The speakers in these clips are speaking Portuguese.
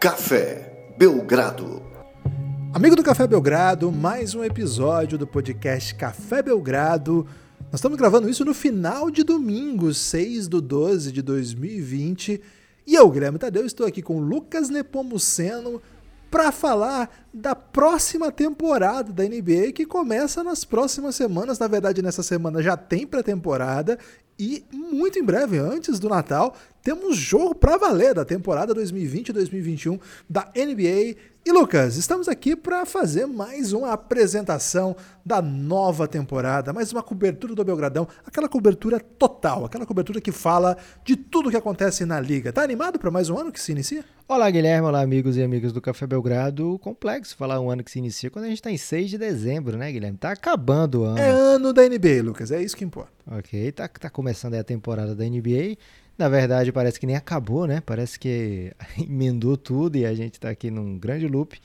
Café Belgrado. Amigo do Café Belgrado, mais um episódio do podcast Café Belgrado. Nós estamos gravando isso no final de domingo, 6 do 12 de 2020. E eu, Guilherme Tadeu, estou aqui com Lucas Nepomuceno para falar da próxima temporada da NBA que começa nas próximas semanas. Na verdade, nessa semana já tem pré-temporada e muito em breve, antes do Natal, temos jogo para valer da temporada 2020-2021 da NBA. E Lucas, estamos aqui para fazer mais uma apresentação da nova temporada, mais uma cobertura do Belgradão, aquela cobertura total, aquela cobertura que fala de tudo que acontece na liga. Tá animado para mais um ano que se inicia? Olá, Guilherme, olá, amigos e amigas do Café Belgrado. Complexo falar um ano que se inicia quando a gente está em 6 de dezembro, né, Guilherme? Tá acabando o ano. É ano da NBA, Lucas, é isso que importa. Ok, tá, tá começando a temporada da NBA. Na verdade, parece que nem acabou, né? Parece que emendou tudo e a gente está aqui num grande loop.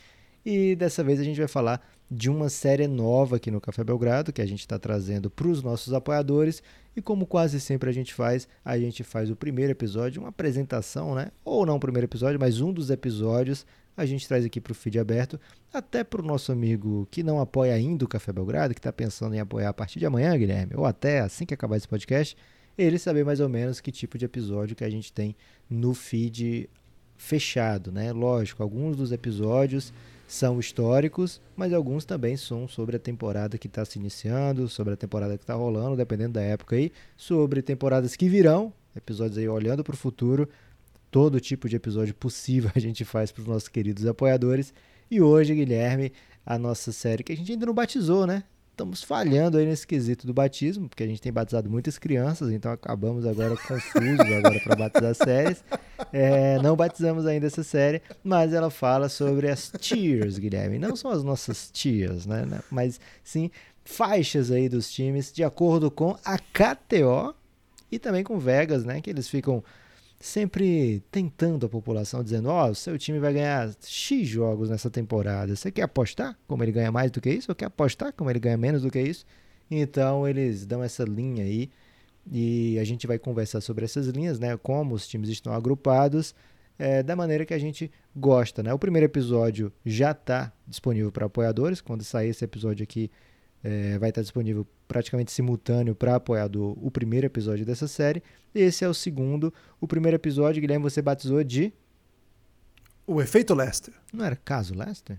E dessa vez a gente vai falar de uma série nova aqui no Café Belgrado, que a gente está trazendo para os nossos apoiadores. E como quase sempre a gente faz, a gente faz o primeiro episódio, uma apresentação, né? Ou não o primeiro episódio, mas um dos episódios a gente traz aqui para o feed aberto, até para o nosso amigo que não apoia ainda o Café Belgrado, que está pensando em apoiar a partir de amanhã, Guilherme, ou até assim que acabar esse podcast ele saber mais ou menos que tipo de episódio que a gente tem no feed fechado, né? Lógico, alguns dos episódios são históricos, mas alguns também são sobre a temporada que está se iniciando, sobre a temporada que está rolando, dependendo da época aí, sobre temporadas que virão, episódios aí olhando para o futuro, todo tipo de episódio possível a gente faz para os nossos queridos apoiadores. E hoje, Guilherme, a nossa série que a gente ainda não batizou, né? Estamos falhando aí nesse quesito do batismo, porque a gente tem batizado muitas crianças, então acabamos agora confusos agora para batizar séries. É, não batizamos ainda essa série, mas ela fala sobre as tiers, Guilherme. Não são as nossas tiers, né? Mas sim faixas aí dos times de acordo com a KTO e também com Vegas, né? Que eles ficam sempre tentando a população, dizendo: Ó, oh, seu time vai ganhar X jogos nessa temporada. Você quer apostar como ele ganha mais do que isso? Ou quer apostar como ele ganha menos do que isso? Então eles dão essa linha aí e a gente vai conversar sobre essas linhas, né? Como os times estão agrupados. É, da maneira que a gente gosta, né? O primeiro episódio já está disponível para apoiadores. Quando sair esse episódio aqui, é, vai estar disponível praticamente simultâneo para apoiador o primeiro episódio dessa série. Esse é o segundo. O primeiro episódio, Guilherme, você batizou de. O Efeito Lester. Não era Caso Lester?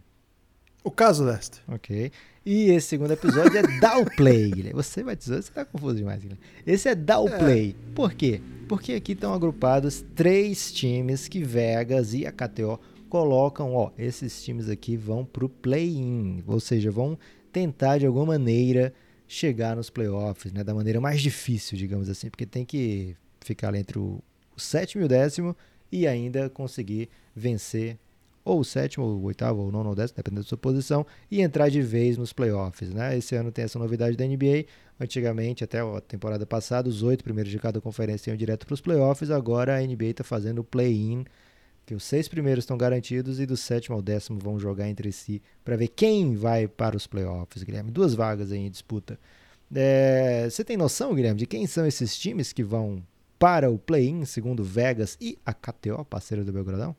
O Caso Lester. Ok. E esse segundo episódio é Downplay, Guilherme. Você batizou, você está confuso demais, Guilherme. Esse é Downplay. É. Por quê? Porque aqui estão agrupados três times que Vegas e a KTO colocam, ó, esses times aqui vão pro play-in, ou seja, vão tentar de alguma maneira chegar nos playoffs, né, da maneira mais difícil, digamos assim, porque tem que ficar entre o, sétimo e o décimo e ainda conseguir vencer ou o sétimo, ou o oitavo, ou o nono, ou décimo, dependendo da sua posição, e entrar de vez nos playoffs. Né? Esse ano tem essa novidade da NBA. Antigamente, até a temporada passada, os oito primeiros de cada conferência iam direto para os playoffs. Agora a NBA está fazendo o play-in que os seis primeiros estão garantidos e do sétimo ao décimo vão jogar entre si para ver quem vai para os playoffs, Guilherme. Duas vagas aí em disputa. É, você tem noção, Guilherme, de quem são esses times que vão para o play-in, segundo Vegas e a KTO, parceiro do Belgradão?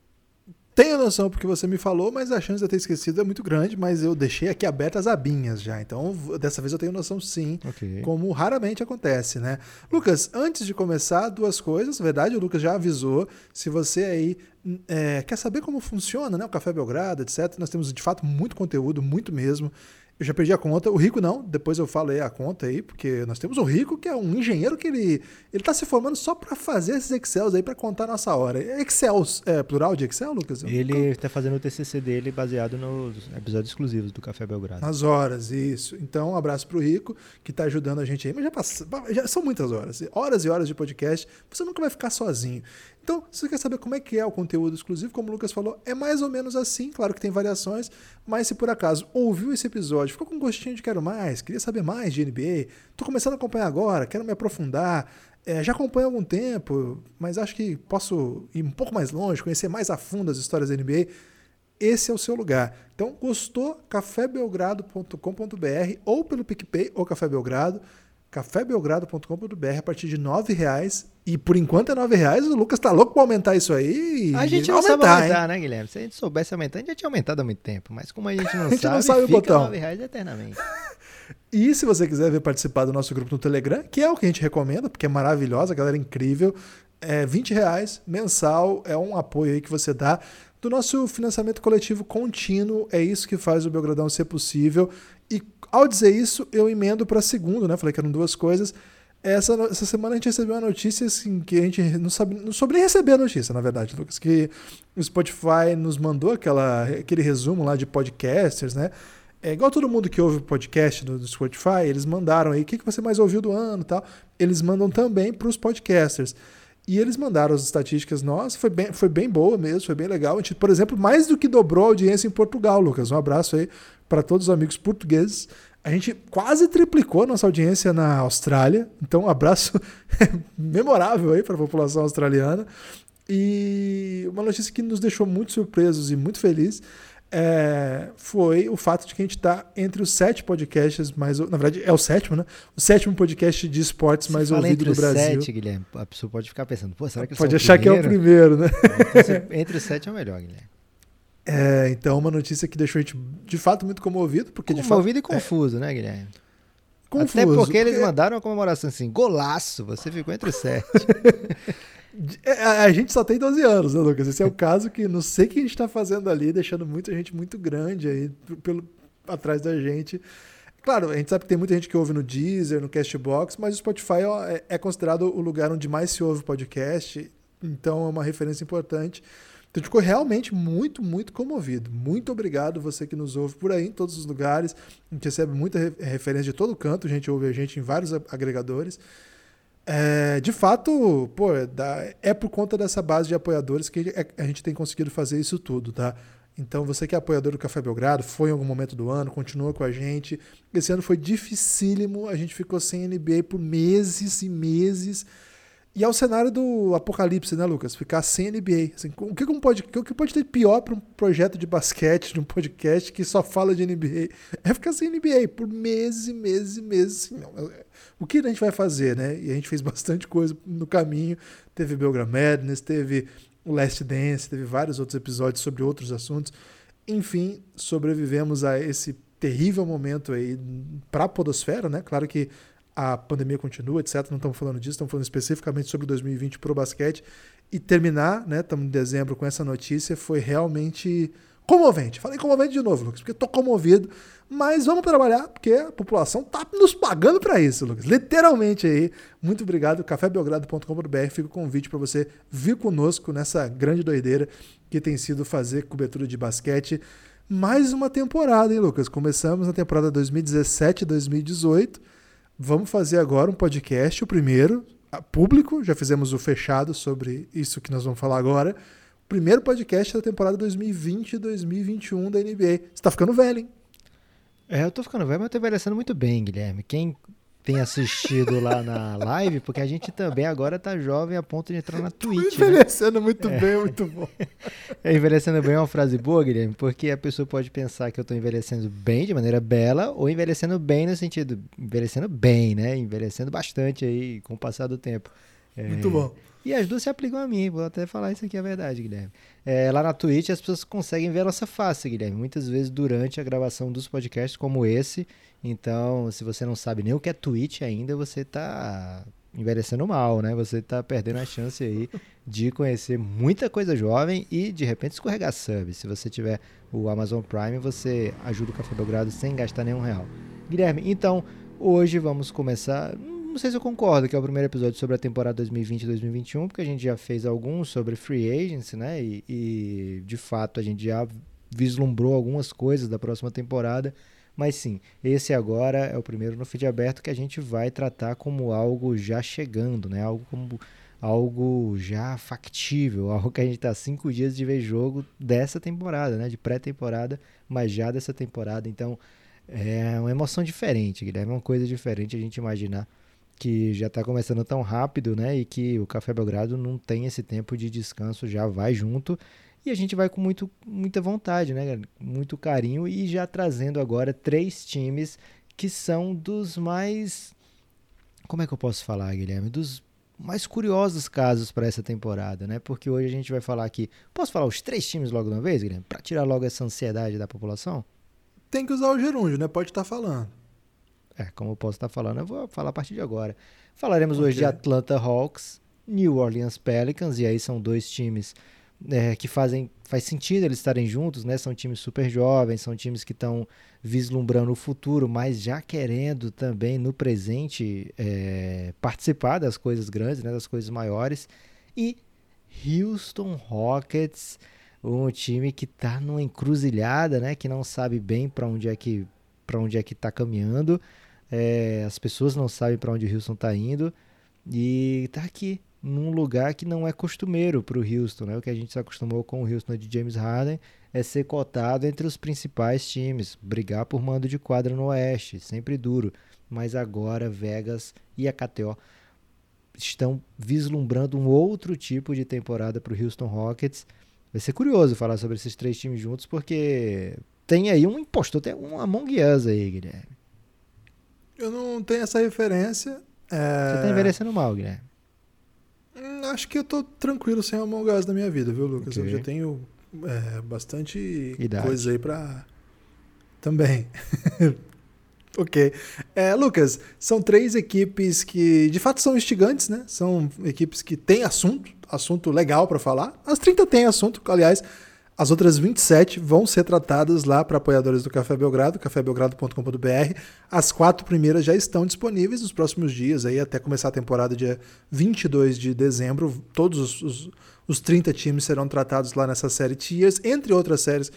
Tenho noção porque você me falou, mas a chance de eu ter esquecido é muito grande, mas eu deixei aqui abertas as abinhas já. Então, dessa vez eu tenho noção sim, okay. como raramente acontece, né? Lucas, antes de começar, duas coisas. Na verdade, o Lucas já avisou. Se você aí é, quer saber como funciona né, o Café Belgrado, etc., nós temos de fato muito conteúdo, muito mesmo. Eu já perdi a conta. O Rico não, depois eu falei a conta aí, porque nós temos o Rico, que é um engenheiro que ele ele tá se formando só para fazer esses Excels aí para contar a nossa hora. Excel, é plural de Excel, Lucas? Ele está fazendo o TCC dele baseado nos episódios exclusivos do Café Belgrado. Nas horas, isso. Então, um abraço pro Rico, que tá ajudando a gente aí. Mas já, passa, já são muitas horas. Horas e horas de podcast. Você nunca vai ficar sozinho. Então, se você quer saber como é que é o conteúdo exclusivo, como o Lucas falou, é mais ou menos assim, claro que tem variações, mas se por acaso ouviu esse episódio, ficou com um gostinho de quero mais, queria saber mais de NBA, tô começando a acompanhar agora, quero me aprofundar, é, já acompanho há algum tempo, mas acho que posso ir um pouco mais longe, conhecer mais a fundo as histórias da NBA, esse é o seu lugar. Então, gostou? cafébelgrado.com.br ou pelo PicPay ou Café Belgrado cafébelgrado.com.br a partir de R$ reais e por enquanto é R$ reais. O Lucas tá louco pra aumentar isso aí. A gente não aumentar, sabe aumentar, hein? né, Guilherme? Se a gente soubesse aumentar, a gente já tinha aumentado há muito tempo. Mas como a gente não a gente sabe, não sabe fica o botão. R$ reais eternamente. e se você quiser ver participar do nosso grupo no Telegram, que é o que a gente recomenda, porque é maravilhosa, a galera é incrível, é 20 reais mensal, é um apoio aí que você dá do nosso financiamento coletivo contínuo. É isso que faz o Belgradão ser possível. E ao dizer isso, eu emendo para segundo, né? Falei que eram duas coisas. Essa, essa semana a gente recebeu uma notícia assim, que a gente não sabe, não soube nem receber a notícia, na verdade, Lucas, que o Spotify nos mandou aquela, aquele resumo lá de podcasters, né? É igual todo mundo que ouve podcast do, do Spotify, eles mandaram aí o que, que você mais ouviu do ano e tal. Eles mandam também para os podcasters. E eles mandaram as estatísticas nossa, foi bem, foi bem boa mesmo, foi bem legal. A gente, por exemplo, mais do que dobrou a audiência em Portugal, Lucas. Um abraço aí para todos os amigos portugueses. A gente quase triplicou nossa audiência na Austrália. Então, um abraço memorável aí para a população australiana. E uma notícia que nos deixou muito surpresos e muito felizes é, foi o fato de que a gente está entre os sete podcasts mais. Na verdade, é o sétimo, né? O sétimo podcast de esportes mais ouvido do Brasil. Entre os sete, Guilherme, a pessoa pode ficar pensando, pô, será que Pode achar que é o primeiro, né? Então, entre os sete é o melhor, Guilherme. É, então, uma notícia que deixou a gente de fato muito comovido. Porque comovido de fato, e confuso, é... né, Guilherme? Confuso, Até porque, porque eles mandaram uma comemoração assim, golaço, você ficou entre os sete. É, a gente só tem 12 anos, né, Lucas? Esse é o caso que não sei o que a gente está fazendo ali, deixando muita gente muito grande aí pelo, atrás da gente. Claro, a gente sabe que tem muita gente que ouve no Deezer, no Castbox, mas o Spotify é, é considerado o lugar onde mais se ouve podcast, então é uma referência importante. Então a gente ficou realmente muito, muito comovido. Muito obrigado você que nos ouve por aí, em todos os lugares. A gente recebe muita referência de todo canto, a gente ouve a gente em vários agregadores. É, de fato, pô, é por conta dessa base de apoiadores que a gente tem conseguido fazer isso tudo, tá? Então, você que é apoiador do Café Belgrado, foi em algum momento do ano, continua com a gente. Esse ano foi dificílimo, a gente ficou sem NBA por meses e meses. E é o cenário do apocalipse, né, Lucas? Ficar sem NBA. Assim, o, que, pode, o que pode ter pior para um projeto de basquete, de um podcast que só fala de NBA? É ficar sem NBA por meses e meses e meses. Assim, não, é, o que a gente vai fazer, né? E a gente fez bastante coisa no caminho. Teve Belgram Madness, teve o Last Dance, teve vários outros episódios sobre outros assuntos. Enfim, sobrevivemos a esse terrível momento aí para a podosfera, né? Claro que a pandemia continua, etc. Não estamos falando disso, estamos falando especificamente sobre 2020 para o basquete. E terminar, né? Estamos em dezembro com essa notícia, foi realmente comovente. Falei comovente de novo, Lucas, porque estou comovido. Mas vamos trabalhar, porque a população está nos pagando para isso, Lucas. Literalmente aí. Muito obrigado. cafébelgrado.com.br. Fica o convite para você vir conosco nessa grande doideira que tem sido fazer cobertura de basquete. Mais uma temporada, hein, Lucas? Começamos na temporada 2017-2018 Vamos fazer agora um podcast, o primeiro, público, já fizemos o fechado sobre isso que nós vamos falar agora. Primeiro podcast da temporada 2020 2021 da NBA. Você tá ficando velho, hein? É, eu tô ficando velho, mas eu tô envelhecendo muito bem, Guilherme. Quem tem assistido lá na live, porque a gente também agora tá jovem a ponto de entrar na Twitch. Né? Envelhecendo né? muito é. bem, muito bom. É, envelhecendo bem é uma frase boa, Guilherme, porque a pessoa pode pensar que eu tô envelhecendo bem, de maneira bela, ou envelhecendo bem no sentido, envelhecendo bem, né? Envelhecendo bastante aí com o passar do tempo. É, muito bom. E as duas se aplicam a mim, vou até falar isso aqui é verdade, Guilherme. É, lá na Twitch as pessoas conseguem ver a nossa face, Guilherme, muitas vezes durante a gravação dos podcasts como esse, então, se você não sabe nem o que é Twitch ainda, você está envelhecendo mal, né? Você está perdendo a chance aí de conhecer muita coisa jovem e de repente escorregar sub. Se você tiver o Amazon Prime, você ajuda o Café Belgrado sem gastar nenhum real. Guilherme, então hoje vamos começar. Não sei se eu concordo que é o primeiro episódio sobre a temporada 2020-2021, porque a gente já fez alguns sobre free agency, né? E, e de fato a gente já vislumbrou algumas coisas da próxima temporada. Mas sim, esse agora é o primeiro no feed aberto que a gente vai tratar como algo já chegando, né? Algo como algo já factível, algo que a gente está cinco dias de ver jogo dessa temporada, né? De pré-temporada, mas já dessa temporada. Então é uma emoção diferente, Guilherme. É uma coisa diferente a gente imaginar que já está começando tão rápido, né? E que o Café Belgrado não tem esse tempo de descanso, já vai junto. E a gente vai com muito, muita vontade, né? Muito carinho e já trazendo agora três times que são dos mais como é que eu posso falar, Guilherme? Dos mais curiosos casos para essa temporada, né? Porque hoje a gente vai falar aqui. Posso falar os três times logo de uma vez, Guilherme? Para tirar logo essa ansiedade da população? Tem que usar o gerúndio, né? Pode estar tá falando. É, como eu posso estar falando, eu vou falar a partir de agora. Falaremos okay. hoje de Atlanta Hawks, New Orleans Pelicans, e aí são dois times é, que fazem faz sentido eles estarem juntos, né? São times super jovens, são times que estão vislumbrando o futuro, mas já querendo também no presente é, participar das coisas grandes, né? Das coisas maiores. E Houston Rockets, um time que está numa encruzilhada, né? Que não sabe bem para onde é que para onde é que está caminhando. É, as pessoas não sabem para onde o Houston está indo e está aqui num lugar que não é costumeiro para o Houston. Né? O que a gente se acostumou com o Houston de James Harden é ser cotado entre os principais times, brigar por mando de quadra no Oeste, sempre duro. Mas agora Vegas e a KTO estão vislumbrando um outro tipo de temporada para o Houston Rockets. Vai ser curioso falar sobre esses três times juntos, porque tem aí um impostor, tem um Among Us aí, Guilherme. Eu não tenho essa referência. É... Você está envelhecendo mal, Guilherme. Hum, acho que eu tô tranquilo sem Among Us na minha vida, viu, Lucas? Okay. Eu já tenho é, bastante Idade. coisa aí pra. Também. ok. É, Lucas, são três equipes que de fato são instigantes, né? São equipes que têm assunto, assunto legal para falar. As 30 têm assunto, aliás. As outras 27 vão ser tratadas lá para apoiadores do Café Belgrado, cafébelgrado.com.br. As quatro primeiras já estão disponíveis nos próximos dias, aí até começar a temporada dia 22 de dezembro. Todos os, os, os 30 times serão tratados lá nessa série Tiers, entre outras séries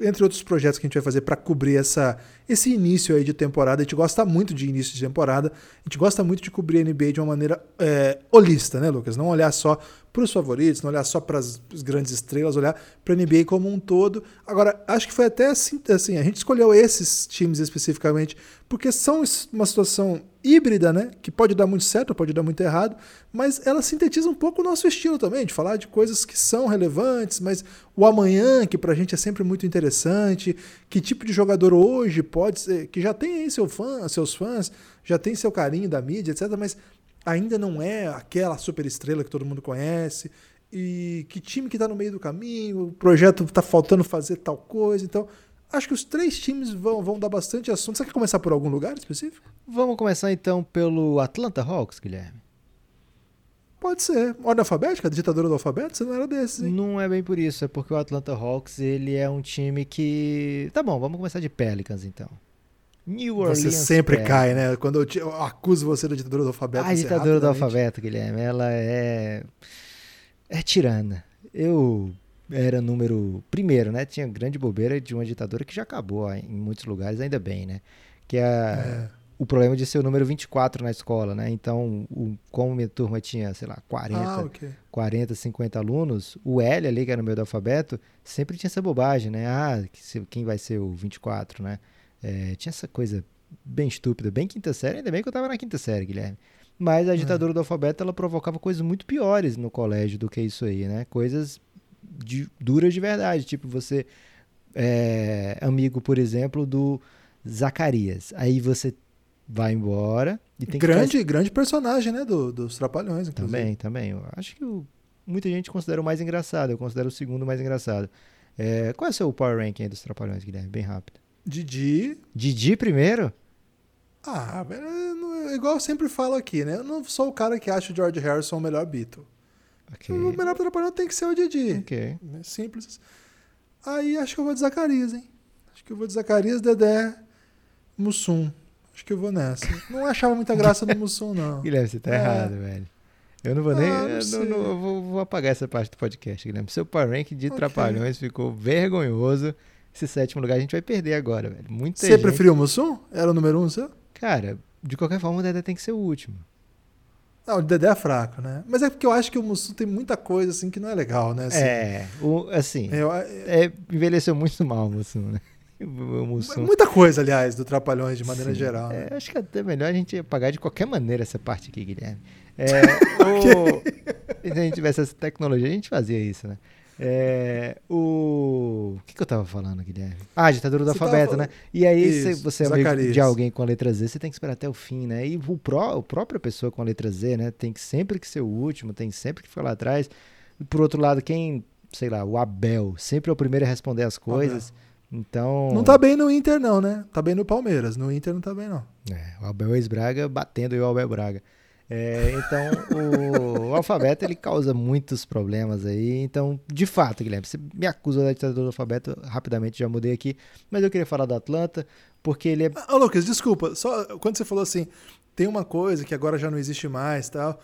entre outros projetos que a gente vai fazer para cobrir essa, esse início aí de temporada. A gente gosta muito de início de temporada, a gente gosta muito de cobrir a NBA de uma maneira é, holista, né, Lucas? Não olhar só para os favoritos, não olhar só para as grandes estrelas, olhar para a NBA como um todo. Agora, acho que foi até assim, assim, a gente escolheu esses times especificamente porque são uma situação híbrida, né? Que pode dar muito certo, pode dar muito errado, mas ela sintetiza um pouco o nosso estilo também, de falar de coisas que são relevantes, mas o amanhã, que pra gente é sempre muito interessante, que tipo de jogador hoje pode ser, que já tem aí seu fã, seus fãs, já tem seu carinho da mídia, etc., mas ainda não é aquela super estrela que todo mundo conhece, e que time que está no meio do caminho, o projeto está faltando fazer tal coisa, então Acho que os três times vão, vão dar bastante assunto. Você quer começar por algum lugar específico? Vamos começar então pelo Atlanta Hawks, Guilherme. Pode ser. Ordem alfabética? Ditadura do alfabeto? Você não era desses, hein? Não é bem por isso. É porque o Atlanta Hawks, ele é um time que... Tá bom, vamos começar de Pelicans, então. New Orleans Você sempre Pelicans. cai, né? Quando eu, te, eu, acuso você da ditadura do alfabeto. A ditadura do alfabeto, Guilherme, ela é... É tirana. Eu era número primeiro, né? Tinha grande bobeira de uma ditadura que já acabou em muitos lugares, ainda bem, né? Que é, é. o problema de ser o número 24 na escola, né? Então, o, como minha turma tinha, sei lá, 40, ah, okay. 40, 50 alunos, o L ali, que era no meio do alfabeto, sempre tinha essa bobagem, né? Ah, quem vai ser o 24, né? É, tinha essa coisa bem estúpida, bem quinta série, ainda bem que eu tava na quinta série, Guilherme. Mas a é. ditadura é. do alfabeto, ela provocava coisas muito piores no colégio do que isso aí, né? Coisas de, duras de verdade. Tipo, você é amigo, por exemplo, do Zacarias. Aí você vai embora e tem grande, que grande personagem, né, do, dos Trapalhões, inclusive. Também, também. Eu acho que o, muita gente considera o mais engraçado. Eu considero o segundo mais engraçado. É, qual é o seu power ranking aí dos Trapalhões, Guilherme? Bem rápido. Didi. Didi primeiro? Ah, igual eu sempre falo aqui, né? Eu não sou o cara que acha o George Harrison o melhor Beatle. Okay. O melhor trapalhão tem que ser o Didi. Okay. É simples. Aí acho que eu vou de Zacarias, hein? Acho que eu vou de Zacarias, Dedé, Mussum. Acho que eu vou nessa. Não achava muita graça no Mussum, não. Guilherme, você tá é. errado, velho. Eu não vou nem. Ah, não eu, não, eu vou, vou, apagar essa parte do podcast, Guilherme. Seu power rank de okay. Trapalhões ficou vergonhoso. Esse sétimo lugar a gente vai perder agora, velho. Muita Você gente... preferiu o Mussum? Era o número um seu? Cara, de qualquer forma, o Dedé tem que ser o último. Não, o Dedé é fraco, né? Mas é porque eu acho que o Mussum tem muita coisa assim que não é legal, né? Assim, é, o, assim, eu, é, envelheceu muito mal o Mussum, né? O Mussum. Muita coisa, aliás, do Trapalhões de maneira Sim. geral. Né? É, acho que é até melhor a gente pagar de qualquer maneira essa parte aqui, Guilherme. É, o, se a gente tivesse essa tecnologia, a gente fazia isso, né? É, o... o que, que eu tava falando, Guilherme? Ah, ditadura do Você alfabeto, né? E aí, Isso, se você é amigo Zacarias. de alguém com a letra Z, você tem que esperar até o fim, né? E o pró, a própria pessoa com a letra Z, né? Tem que sempre que ser o último, tem sempre que ficar lá atrás. E por outro lado, quem, sei lá, o Abel, sempre é o primeiro a responder as coisas. Então. Não tá bem no Inter, não, né? Tá bem no Palmeiras. No Inter não tá bem, não. É, o Abel ex-Braga batendo e o Abel Braga. É, então, o, o alfabeto ele causa muitos problemas aí. Então, de fato, Guilherme, você me acusa da ditadura do alfabeto, rapidamente já mudei aqui. Mas eu queria falar do Atlanta, porque ele é. Ah, Lucas, desculpa. Só quando você falou assim, tem uma coisa que agora já não existe mais tal.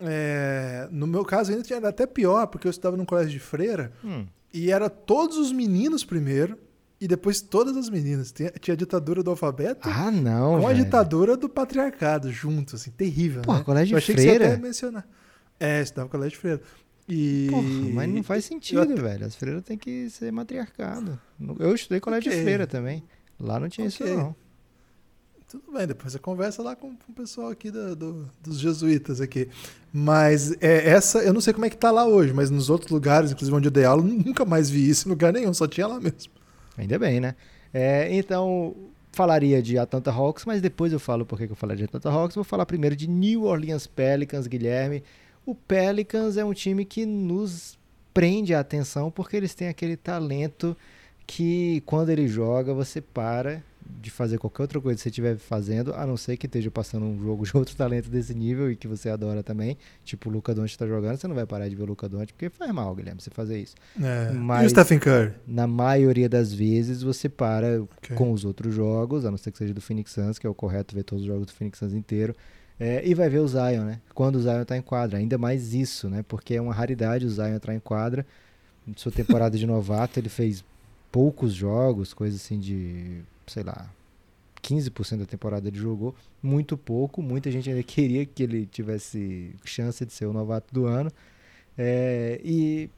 é, no meu caso ainda era até pior, porque eu estudava num colégio de freira Hum, e era todos os meninos primeiro e depois todas as meninas. Tinha, a ditadura do alfabeto ah, não. com a velho. ditadura do patriarcado junto, assim, terrível. Porra, né? colégio eu de achei que você freira? ia mencionar. É, estudava no colégio de freira. E... Porra, mas não faz eu sentido, até- velho. As freiras têm que ser matriarcado. Eu estudei colégio de Ok. freira também. Lá não tinha Ok. isso, não. Tudo bem, depois você conversa lá com, com o pessoal aqui do- do- dos jesuítas aqui. Mas é, essa, eu não sei como é que tá lá hoje, mas nos outros lugares, inclusive onde eu dei aula, nunca mais vi isso em lugar nenhum, só tinha lá mesmo. Ainda bem, né? É, então, falaria de Atlanta Hawks, mas depois eu falo por que que eu falaria de Atlanta Hawks. Vou falar primeiro de New Orleans Pelicans, Guilherme. O Pelicans é um time que nos prende a atenção porque eles têm aquele talento que quando ele joga você para de fazer qualquer outra coisa que você estiver fazendo, a não ser que esteja passando um jogo de outro talento desse nível e que você adora também, tipo o Luca Doncic tá jogando, você não vai parar de ver o Luca Doncic porque faz mal, Guilherme, você fazer isso. É. E Mas- o Stephen Curry? Na maioria das vezes você para Ok. com os outros jogos, a não ser que seja do Phoenix Suns, que é o correto ver todos os jogos do Phoenix Suns inteiro. é, e vai ver o Zion, né? Quando o Zion tá em quadra. Ainda mais isso, né? Porque é uma raridade o Zion entrar em quadra. Em sua temporada de novato, ele fez poucos jogos, coisa assim de, sei lá, 15% da temporada ele jogou. Muito pouco. Muita gente ainda queria que ele tivesse chance de ser o novato do ano. É, e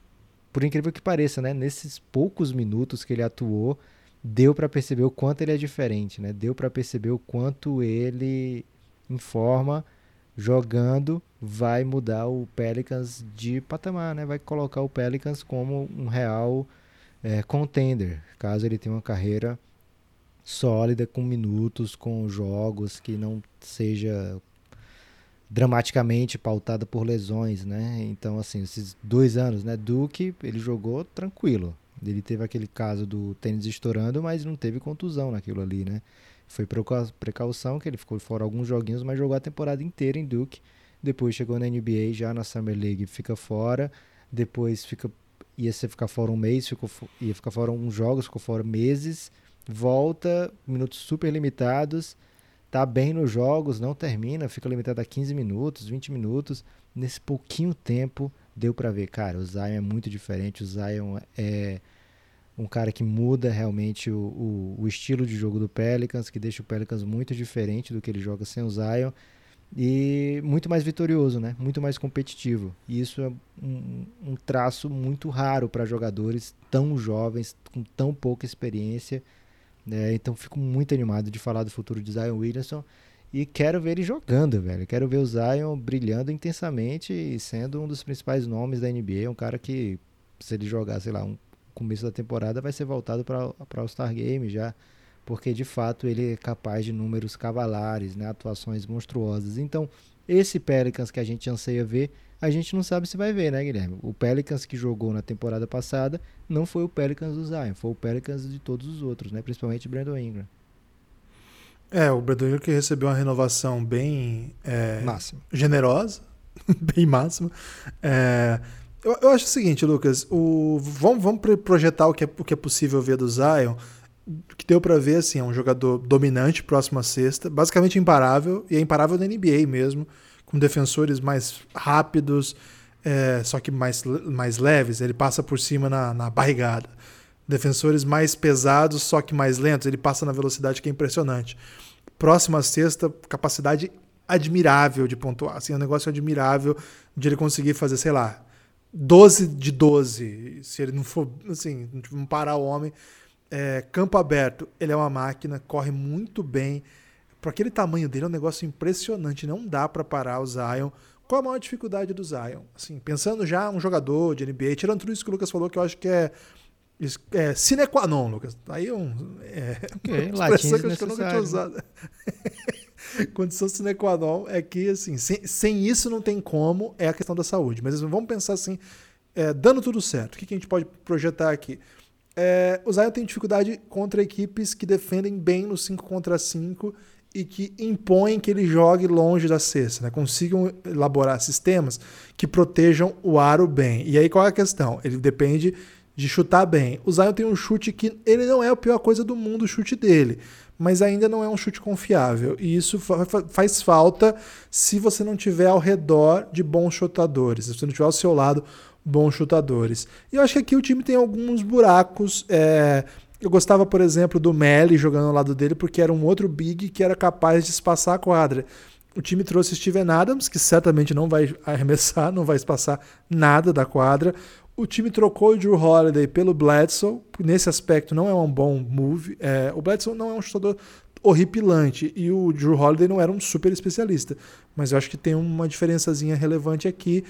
por incrível que pareça, né? Nesses poucos minutos que ele atuou, deu pra perceber o quanto ele é diferente, né? Deu pra perceber o quanto ele informa jogando vai mudar o Pelicans de patamar, né? Vai colocar o Pelicans como um real é, contender, caso ele tenha uma carreira sólida com minutos, com jogos que não seja dramaticamente pautada por lesões, né? Então, assim, esses dois anos, né? Duke, ele jogou tranquilo. Ele teve aquele caso do tênis estourando, mas não teve contusão naquilo ali, né? Foi precau- precaução que ele ficou fora alguns joguinhos, mas jogou a temporada inteira em Duke. Depois chegou na NBA, já na Summer League, fica fora. Depois fica ia ser ficar fora um mês, ficou, ia ficar fora uns jogos, ficou fora meses. Volta, minutos super limitados tá bem nos jogos, não termina, fica limitado a 15 minutos, 20 minutos. Nesse pouquinho tempo, deu pra ver, cara, o Zion é muito diferente. O Zion é um cara que muda realmente o, o, o estilo de jogo do Pelicans, que deixa o Pelicans muito diferente do que ele joga sem o Zion. E muito mais vitorioso, né? Muito mais competitivo. E isso é um, um traço muito raro para jogadores tão jovens, com tão pouca experiência. Né? então fico muito animado de falar do futuro de Zion Williamson e quero ver ele jogando, velho. Quero ver o Zion brilhando intensamente e sendo um dos principais nomes da NBA. Um cara que, se ele jogar, sei lá, um começo da temporada, vai ser voltado para o Star Game já. Porque de fato ele é capaz de números cavalares, né? atuações monstruosas. Então, esse Pelicans que a gente anseia ver, a gente não sabe se vai ver, né, Guilherme? O Pelicans que jogou na temporada passada não foi o Pelicans do Zion, foi o Pelicans de todos os outros, né? Principalmente Brandon Ingram. É, o Brandon Ingram que recebeu uma renovação bem é, generosa, bem máxima. É, eu, eu acho o seguinte, Lucas, o, vamos, vamos pro- projetar o que, é, o que é possível ver do Zion. O que deu pra ver, assim, é um jogador dominante próximo à sexta, basicamente imparável, e é imparável na NBA mesmo, com defensores mais rápidos, é, só que mais, mais leves, ele passa por cima na, na barrigada. Defensores mais pesados, só que mais lentos, ele passa na velocidade que é impressionante. Próximo à sexta, capacidade admirável de pontuar. Assim, é um negócio admirável de ele conseguir fazer, sei lá, 12 de 12. Se ele não for, assim, não parar o homem. É, campo aberto, ele é uma máquina, corre muito bem. Para aquele tamanho dele, é um negócio impressionante. Não dá para parar o Zion qual a maior dificuldade do Zion? Assim, pensando já um jogador de NBA, tirando tudo isso que o Lucas falou, que eu acho que é, é sine qua non, Lucas. Aí é um. É, okay, uma expressão que eu acho que eu nunca tinha usado. Condição sine qua non é que, assim, sem, sem isso não tem como, é a questão da saúde. Mas vamos pensar assim, é, dando tudo certo, o que, que a gente pode projetar aqui? É, o Zion tem dificuldade contra equipes que defendem bem no 5 contra 5 e que impõem que ele jogue longe da cesta, né? consigam elaborar sistemas que protejam o aro bem. E aí qual é a questão? Ele depende de chutar bem. O Zion tem um chute que ele não é a pior coisa do mundo, o chute dele, mas ainda não é um chute confiável. E isso faz falta se você não tiver ao redor de bons chutadores, se você não tiver ao seu lado bons chutadores. E eu acho que aqui o time tem alguns buracos. É... Eu gostava, por exemplo, do Melly jogando ao lado dele, porque era um outro big que era capaz de espaçar a quadra. O time trouxe Steven Adams, que certamente não vai arremessar, não vai espaçar nada da quadra. O time trocou o Drew Holiday pelo Bledsoe. Nesse aspecto, não é um bom move. É, o Bledsoe não é um chutador horripilante e o Drew Holiday não era um super especialista. Mas eu acho que tem uma diferençazinha relevante aqui.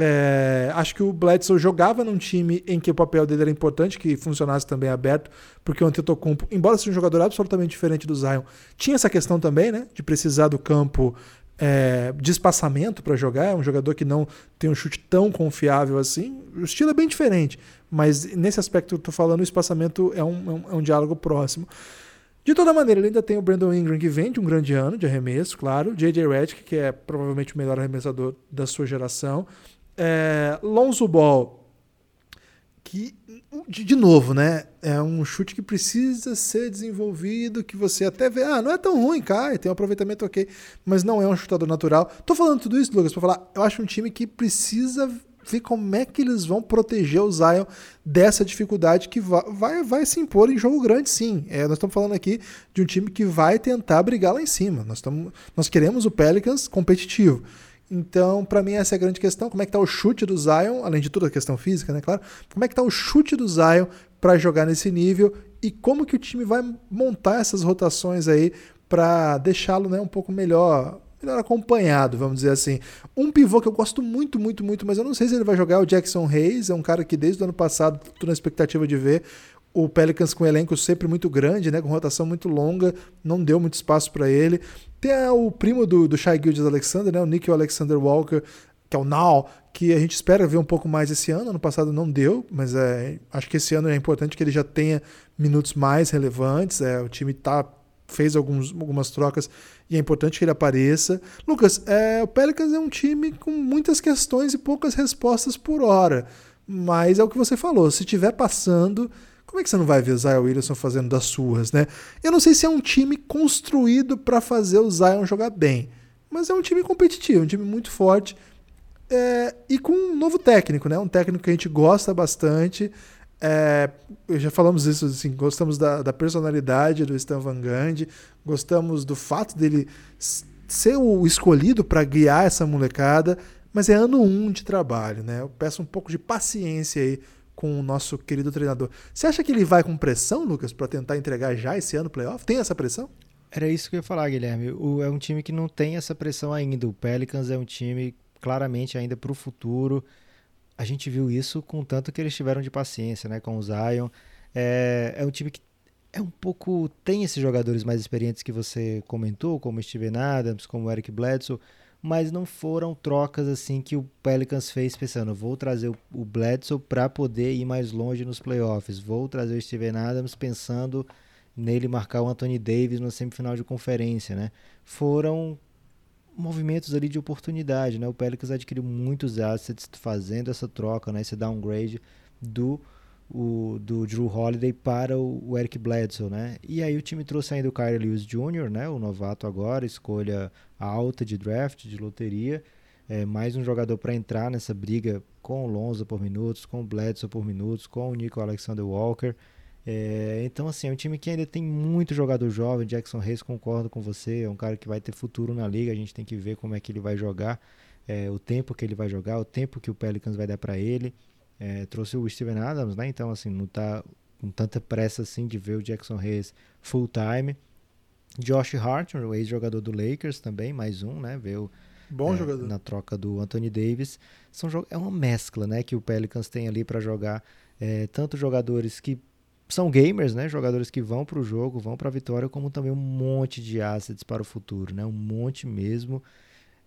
É, acho que o Bledsoe jogava num time em que o papel dele era importante, que funcionasse também aberto, porque o Antetokounmpo, embora seja um jogador absolutamente diferente do Zion, tinha essa questão também, né, de precisar do campo é, de espaçamento para jogar. É um jogador que não tem um chute tão confiável assim. O estilo é bem diferente, mas nesse aspecto que eu estou falando, o espaçamento é um, é um, é um diálogo próximo. De toda maneira, ele ainda tem o Brandon Ingram, que vem de um grande ano de arremesso, claro. J.J. Redick, que é provavelmente o melhor arremessador da sua geração. É, Lonzo Ball, que, de, novo, né? É um chute que precisa ser desenvolvido, que você até vê, ah, não é tão ruim, cai, tem um aproveitamento ok, mas não é um chutador natural. Tô falando tudo isso, Lucas, para falar, eu acho um time que precisa ver como é que eles vão proteger o Zion dessa dificuldade que vai, vai, vai se impor em jogo grande, sim. É, nós estamos falando aqui de um time que vai tentar brigar lá em cima. Nós, tamo, nós queremos o Pelicans competitivo. Então, para mim, essa é a grande questão. Como é que está o chute do Zion, além de tudo a questão física, né, claro? Como é que está o chute do Zion para jogar nesse nível e como que o time vai montar essas rotações aí para deixá-lo né, um pouco melhor, melhor acompanhado, vamos dizer assim. Um pivô que eu gosto muito, muito, muito, mas eu não sei se ele vai jogar, é o Jackson Hayes, é um cara que desde o ano passado estou na expectativa de ver o Pelicans com um elenco sempre muito grande, né, com rotação muito longa, não deu muito espaço para ele. Tem o primo do, do Shai Gildes Alexander, né, o Nick Alexander Walker, que é o Now, que a gente espera ver um pouco mais esse ano. Ano passado não deu, mas é, acho que esse ano é importante que ele já tenha minutos mais relevantes. É, o time tá, fez alguns, algumas trocas e é importante que ele apareça. Lucas, é, o Pelicans é um time com muitas questões e poucas respostas por hora. Mas é o que você falou, se estiver passando, como é que você não vai ver o Zion Williamson fazendo das suas, né? Eu não sei se é um time construído para fazer o Zion jogar bem, mas é um time competitivo, um time muito forte é, e com um novo técnico, né? Um técnico que a gente gosta bastante. É, já falamos isso, assim, gostamos da, da personalidade do Stan Van Gundy, gostamos do fato dele ser o escolhido para guiar essa molecada, mas é ano um de trabalho, né? Eu peço um pouco de paciência aí com o nosso querido treinador. Você acha que ele vai com pressão, Lucas, para tentar entregar já esse ano playoff? Tem essa pressão? Era isso que eu ia falar, Guilherme. O, é um time que não tem essa pressão ainda. O Pelicans é um time claramente ainda para o futuro. A gente viu isso com tanto que eles tiveram de paciência, né, com o Zion. É, é um time que é um pouco tem esses jogadores mais experientes que você comentou, como Steven Adams, como Eric Bledsoe, mas não foram trocas assim que o Pelicans fez pensando, vou trazer o Bledsoe para poder ir mais longe nos playoffs, vou trazer o Steven Adams pensando nele marcar o Anthony Davis na semifinal de conferência, né? Foram movimentos ali de oportunidade, né? O Pelicans adquiriu muitos assets fazendo essa troca, né? Esse downgrade do o, do Drew Holiday para o, o, Eric Bledsoe, né? E aí o time trouxe ainda o Kyrie Lewis Jr., né? O novato agora, escolha alta de draft, de loteria. É, mais um jogador para entrar nessa briga com o Lonzo por minutos, com o Bledsoe por minutos, com o Nico Alexander Walker. É, então, assim, é um time que ainda tem muito jogador jovem. Jackson Reis, concordo com você, é um cara que vai ter futuro na liga. A gente tem que ver como é que ele vai jogar, é, o tempo que ele vai jogar, o tempo que o Pelicans vai dar para ele. É, trouxe o Steven Adams, né? Então, assim, não tá com tanta pressa assim de ver o Jackson Reyes full time. Josh Hart, o ex-jogador do Lakers também, mais um, né? Veio Bom é, jogador. na troca do Anthony Davis. São, é uma mescla né, que o Pelicans tem ali para jogar. É, tanto jogadores que são gamers, né? Jogadores que vão para o jogo, vão para a vitória, como também um monte de assets para o futuro, né? Um monte mesmo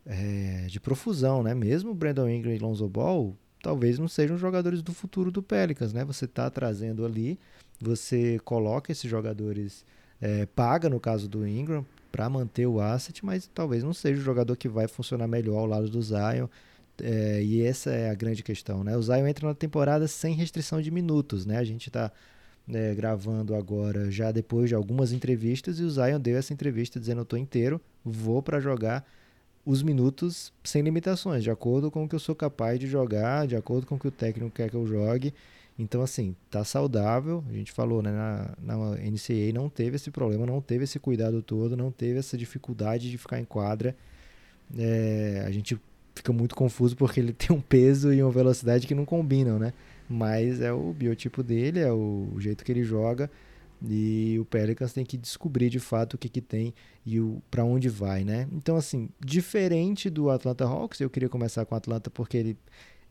é, de profusão, né? Mesmo Brandon Ingram e Lonzo Ball, talvez não sejam jogadores do futuro do Pelicans, né? Você está trazendo ali, você coloca esses jogadores, é, paga no caso do Ingram para manter o asset, mas talvez não seja o jogador que vai funcionar melhor ao lado do Zion. É, e essa é a grande questão, né? O Zion entra na temporada sem restrição de minutos, né? A gente está é, gravando agora já depois de algumas entrevistas e o Zion deu essa entrevista dizendo eu estou inteiro, vou para jogar os minutos sem limitações, de acordo com o que eu sou capaz de jogar, de acordo com o que o técnico quer que eu jogue. Então, assim, tá saudável. A gente falou, né? Na, na não teve esse problema, não teve esse cuidado todo, não teve essa dificuldade de ficar em quadra. É, a gente fica muito confuso porque ele tem um peso e uma velocidade que não combinam, né? Mas é o biotipo dele, é o jeito que ele joga. E o Pelicans tem que descobrir de fato o que, que tem e para onde vai, né? Então, assim, diferente do Atlanta Hawks, eu queria começar com o Atlanta porque ele,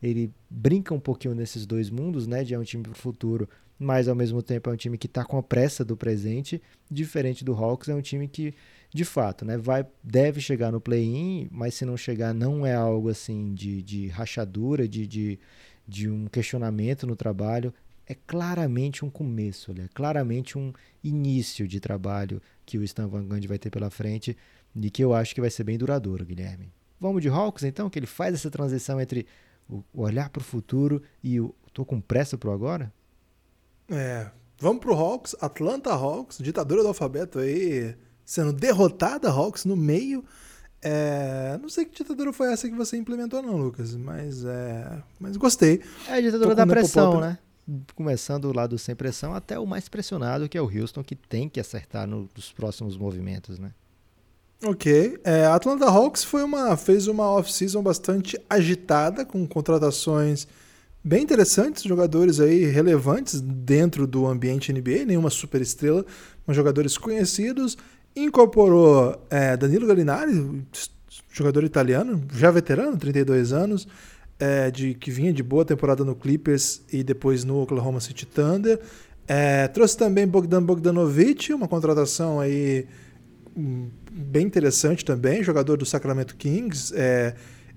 ele brinca um pouquinho nesses dois mundos, né? De é um time para o futuro, mas ao mesmo tempo é um time que está com a pressa do presente. Diferente do Hawks, é um time que, de fato, né? Vai, deve chegar no play-in, mas se não chegar, não é algo assim de, de rachadura, de, de, de um questionamento no trabalho é claramente um começo, é claramente um início de trabalho que o Stan Van Gundy vai ter pela frente e que eu acho que vai ser bem duradouro, Guilherme. Vamos de Hawks, então, que ele faz essa transição entre o olhar para o futuro e o tô com pressa pro agora? É, vamos pro Hawks, Atlanta Hawks, ditadura do alfabeto aí, sendo derrotada Hawks no meio. É, não sei que ditadura foi essa que você implementou não, Lucas, mas é, mas gostei. É a ditadura da pressão, né? Começando lá do sem pressão até o mais pressionado, que é o Houston, que tem que acertar no, nos próximos movimentos, né? Ok. É, Atlanta Hawks foi uma, fez uma off-season bastante agitada, com contratações bem interessantes, jogadores aí relevantes dentro do ambiente NBA, nenhuma super estrela, mas jogadores conhecidos. Incorporou é, Danilo Gallinari, jogador italiano, já veterano, 32 anos é, de, que vinha de boa temporada no Clippers e depois no Oklahoma City Thunder. É, trouxe também Bogdan Bogdanovic, uma contratação aí hum, bem interessante também, jogador do Sacramento Kings, é,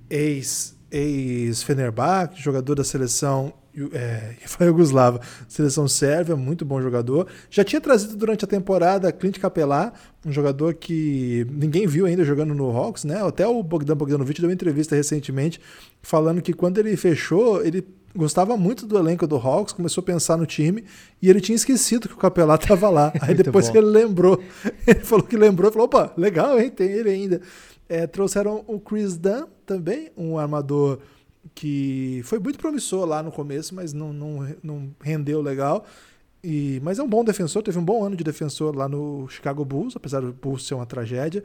ex, ex-Fenerbahçe, jogador da seleção é, Yugoslava, seleção sérvia, muito bom jogador. Já tinha trazido durante a temporada Clint Capelá, um jogador que ninguém viu ainda jogando no Hawks, né? Até o Bogdan Bogdanovic deu uma entrevista recentemente falando que quando ele fechou, ele gostava muito do elenco do Hawks, começou a pensar no time e ele tinha esquecido que o Capelá estava lá. Aí depois que ele lembrou, ele falou que lembrou, falou: opa, legal, hein? Tem ele ainda. É, trouxeram o Chris Dunn também, um armador que foi muito promissor lá no começo, mas não, não, não rendeu legal. E, mas é um bom defensor, teve um bom ano de defensor lá no Chicago Bulls, apesar do Bulls ser uma tragédia.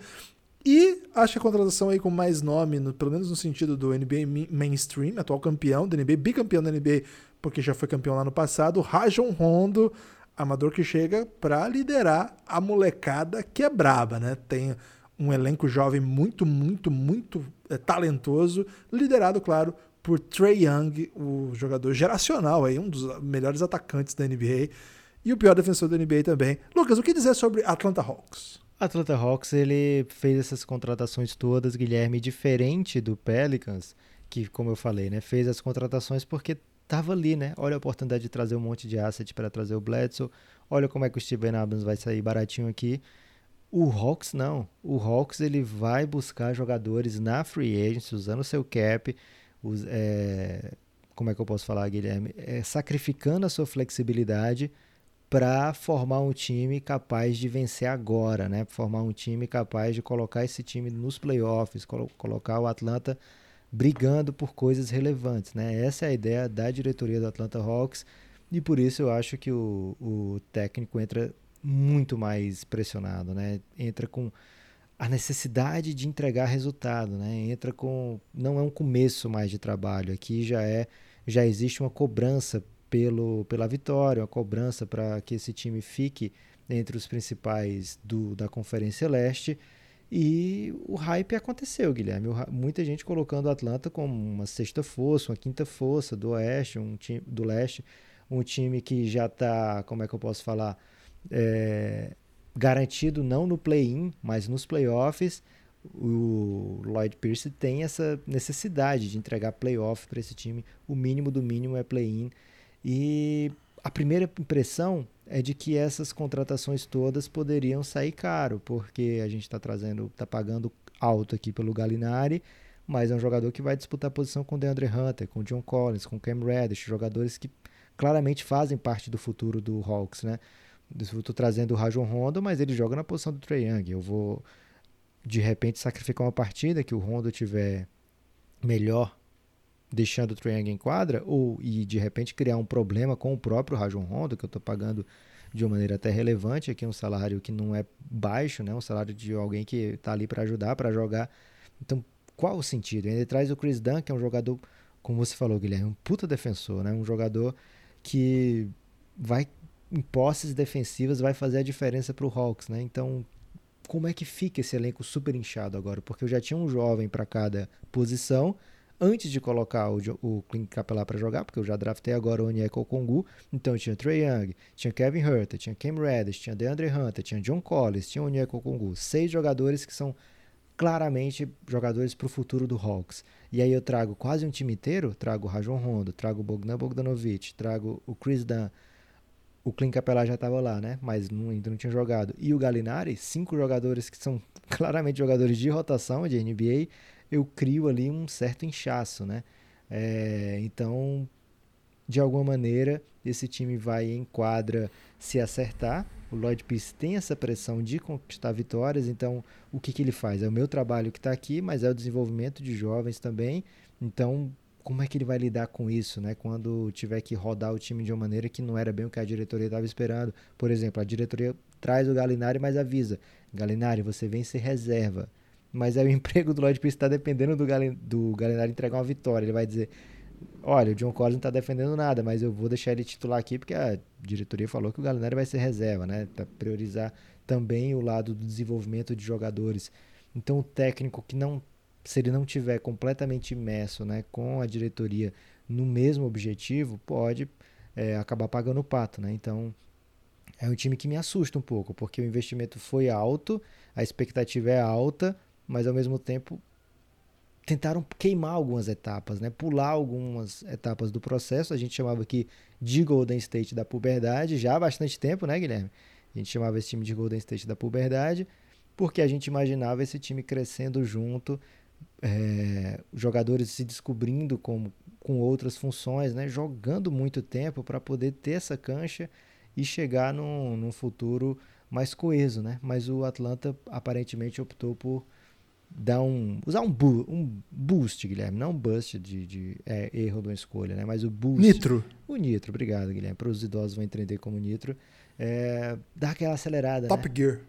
E acho que a contratação aí com mais nome, no, pelo menos no sentido do NBA mainstream, atual campeão da NBA, bicampeão da NBA, porque já foi campeão lá no passado, Rajon Rondo, amador que chega para liderar a molecada que é braba, né? Tem um elenco jovem muito, muito, muito é, talentoso, liderado, claro, por Trey Young, o jogador geracional aí, um dos melhores atacantes da NBA e o pior defensor da NBA também. Lucas, o que dizer sobre Atlanta Hawks? Atlanta Hawks ele fez essas contratações todas, Guilherme, diferente do Pelicans, que como eu falei, né, fez as contratações porque estava ali, né? Olha a oportunidade de trazer um monte de asset para trazer o Bledsoe. Olha como é que o Steven Adams vai sair baratinho aqui. O Hawks não. O Hawks ele vai buscar jogadores na free agency usando seu cap os, é, como é que eu posso falar, Guilherme? É, sacrificando a sua flexibilidade para formar um time capaz de vencer agora, né? Formar um time capaz de colocar esse time nos playoffs, colo colocar o Atlanta brigando por coisas relevantes, né? Essa é a ideia da diretoria do Atlanta Hawks e por isso eu acho que o, o técnico entra muito mais pressionado, né? Entra com a necessidade de entregar resultado, né? Entra com não é um começo mais de trabalho, aqui já é já existe uma cobrança pelo pela vitória, uma cobrança para que esse time fique entre os principais do, da Conferência Leste E o hype aconteceu, Guilherme. Muita gente colocando o Atlanta como uma sexta força, uma quinta força do Oeste, um time do Leste, um time que já está, como é que eu posso falar, é, garantido não no play-in, mas nos playoffs. O Lloyd Pierce tem essa necessidade de entregar playoff para esse time. O mínimo do mínimo é play-in. E a primeira impressão é de que essas contratações todas poderiam sair caro, porque a gente está trazendo, está pagando alto aqui pelo Galinari, mas é um jogador que vai disputar posição com o DeAndre Hunter, com o John Collins, com o Cam Reddish, jogadores que claramente fazem parte do futuro do Hawks, né? Eu estou trazendo o Rajon Rondo, mas ele joga na posição do Trey Young. Eu vou, de repente, sacrificar uma partida que o Rondo tiver melhor deixando o Trae Young em quadra ou e de repente criar um problema com o próprio Rajon Rondo, que eu estou pagando de uma maneira até relevante aqui um salário que não é baixo, né? Um salário de alguém que está ali para ajudar, para jogar. Então, qual o sentido? Ele traz o Chris Dunn, que é um jogador, como você falou, Guilherme, um puta defensor, né? Um jogador que vai em posses defensivas vai fazer a diferença para o Hawks, né? Então, como é que fica esse elenco super inchado agora? Porque eu já tinha um jovem para cada posição antes de colocar o, o Clint Capela para jogar, porque eu já draftei agora o Onyeko Kongu, então tinha Trey Young, tinha Kevin Herter, tinha Cam Reddish, tinha DeAndre Hunter, tinha John Collins, tinha o Onyeko Kongu, seis jogadores que são claramente jogadores para o futuro do Hawks. E aí eu trago quase um time inteiro, trago o Rajon Rondo, trago o Bogdan Bogdanovic, trago o Chris Dunn, o Clint Capela já estava lá, né? Mas não, ainda não tinha jogado. E o Galinari, cinco jogadores que são claramente jogadores de rotação de NBA, eu crio ali um certo inchaço, né? É, então, de alguma maneira, esse time vai em quadra se acertar. O Lloyd Pierce tem essa pressão de conquistar vitórias, então o que, que ele faz? É o meu trabalho que está aqui, mas é o desenvolvimento de jovens também. Então, como é que ele vai lidar com isso, né? Quando tiver que rodar o time de uma maneira que não era bem o que a diretoria estava esperando. Por exemplo, a diretoria traz o Galinari, mas avisa: Galinari, você vem ser reserva. Mas aí o emprego do Lloyd Pierce está dependendo do, Galen, do Galinari entregar uma vitória. Ele vai dizer: Olha, o John Collins não está defendendo nada, mas eu vou deixar ele titular aqui porque a diretoria falou que o Galinari vai ser reserva, né? Para priorizar também o lado do desenvolvimento de jogadores. Então, o técnico que não, se ele não tiver completamente imerso, né, com a diretoria no mesmo objetivo, pode é, acabar pagando o pato, né? Então, é um time que me assusta um pouco, porque o investimento foi alto, a expectativa é alta, mas ao mesmo tempo tentaram queimar algumas etapas, né? pular algumas etapas do processo. A gente chamava aqui de Golden State da puberdade já há bastante tempo, né, Guilherme? A gente chamava esse time de Golden State da puberdade porque a gente imaginava esse time crescendo junto, é, jogadores se descobrindo com, com outras funções, né? jogando muito tempo para poder ter essa cancha e chegar num, num futuro mais coeso. Né? Mas o Atlanta aparentemente optou por dar um. usar um, bu, um boost, Guilherme. Não um bust de, de é, erro de uma escolha, né? Mas o boost. Nitro. O nitro, obrigado, Guilherme. Para os idosos vão entender como nitro. É, dar aquela acelerada. Top né? Gear.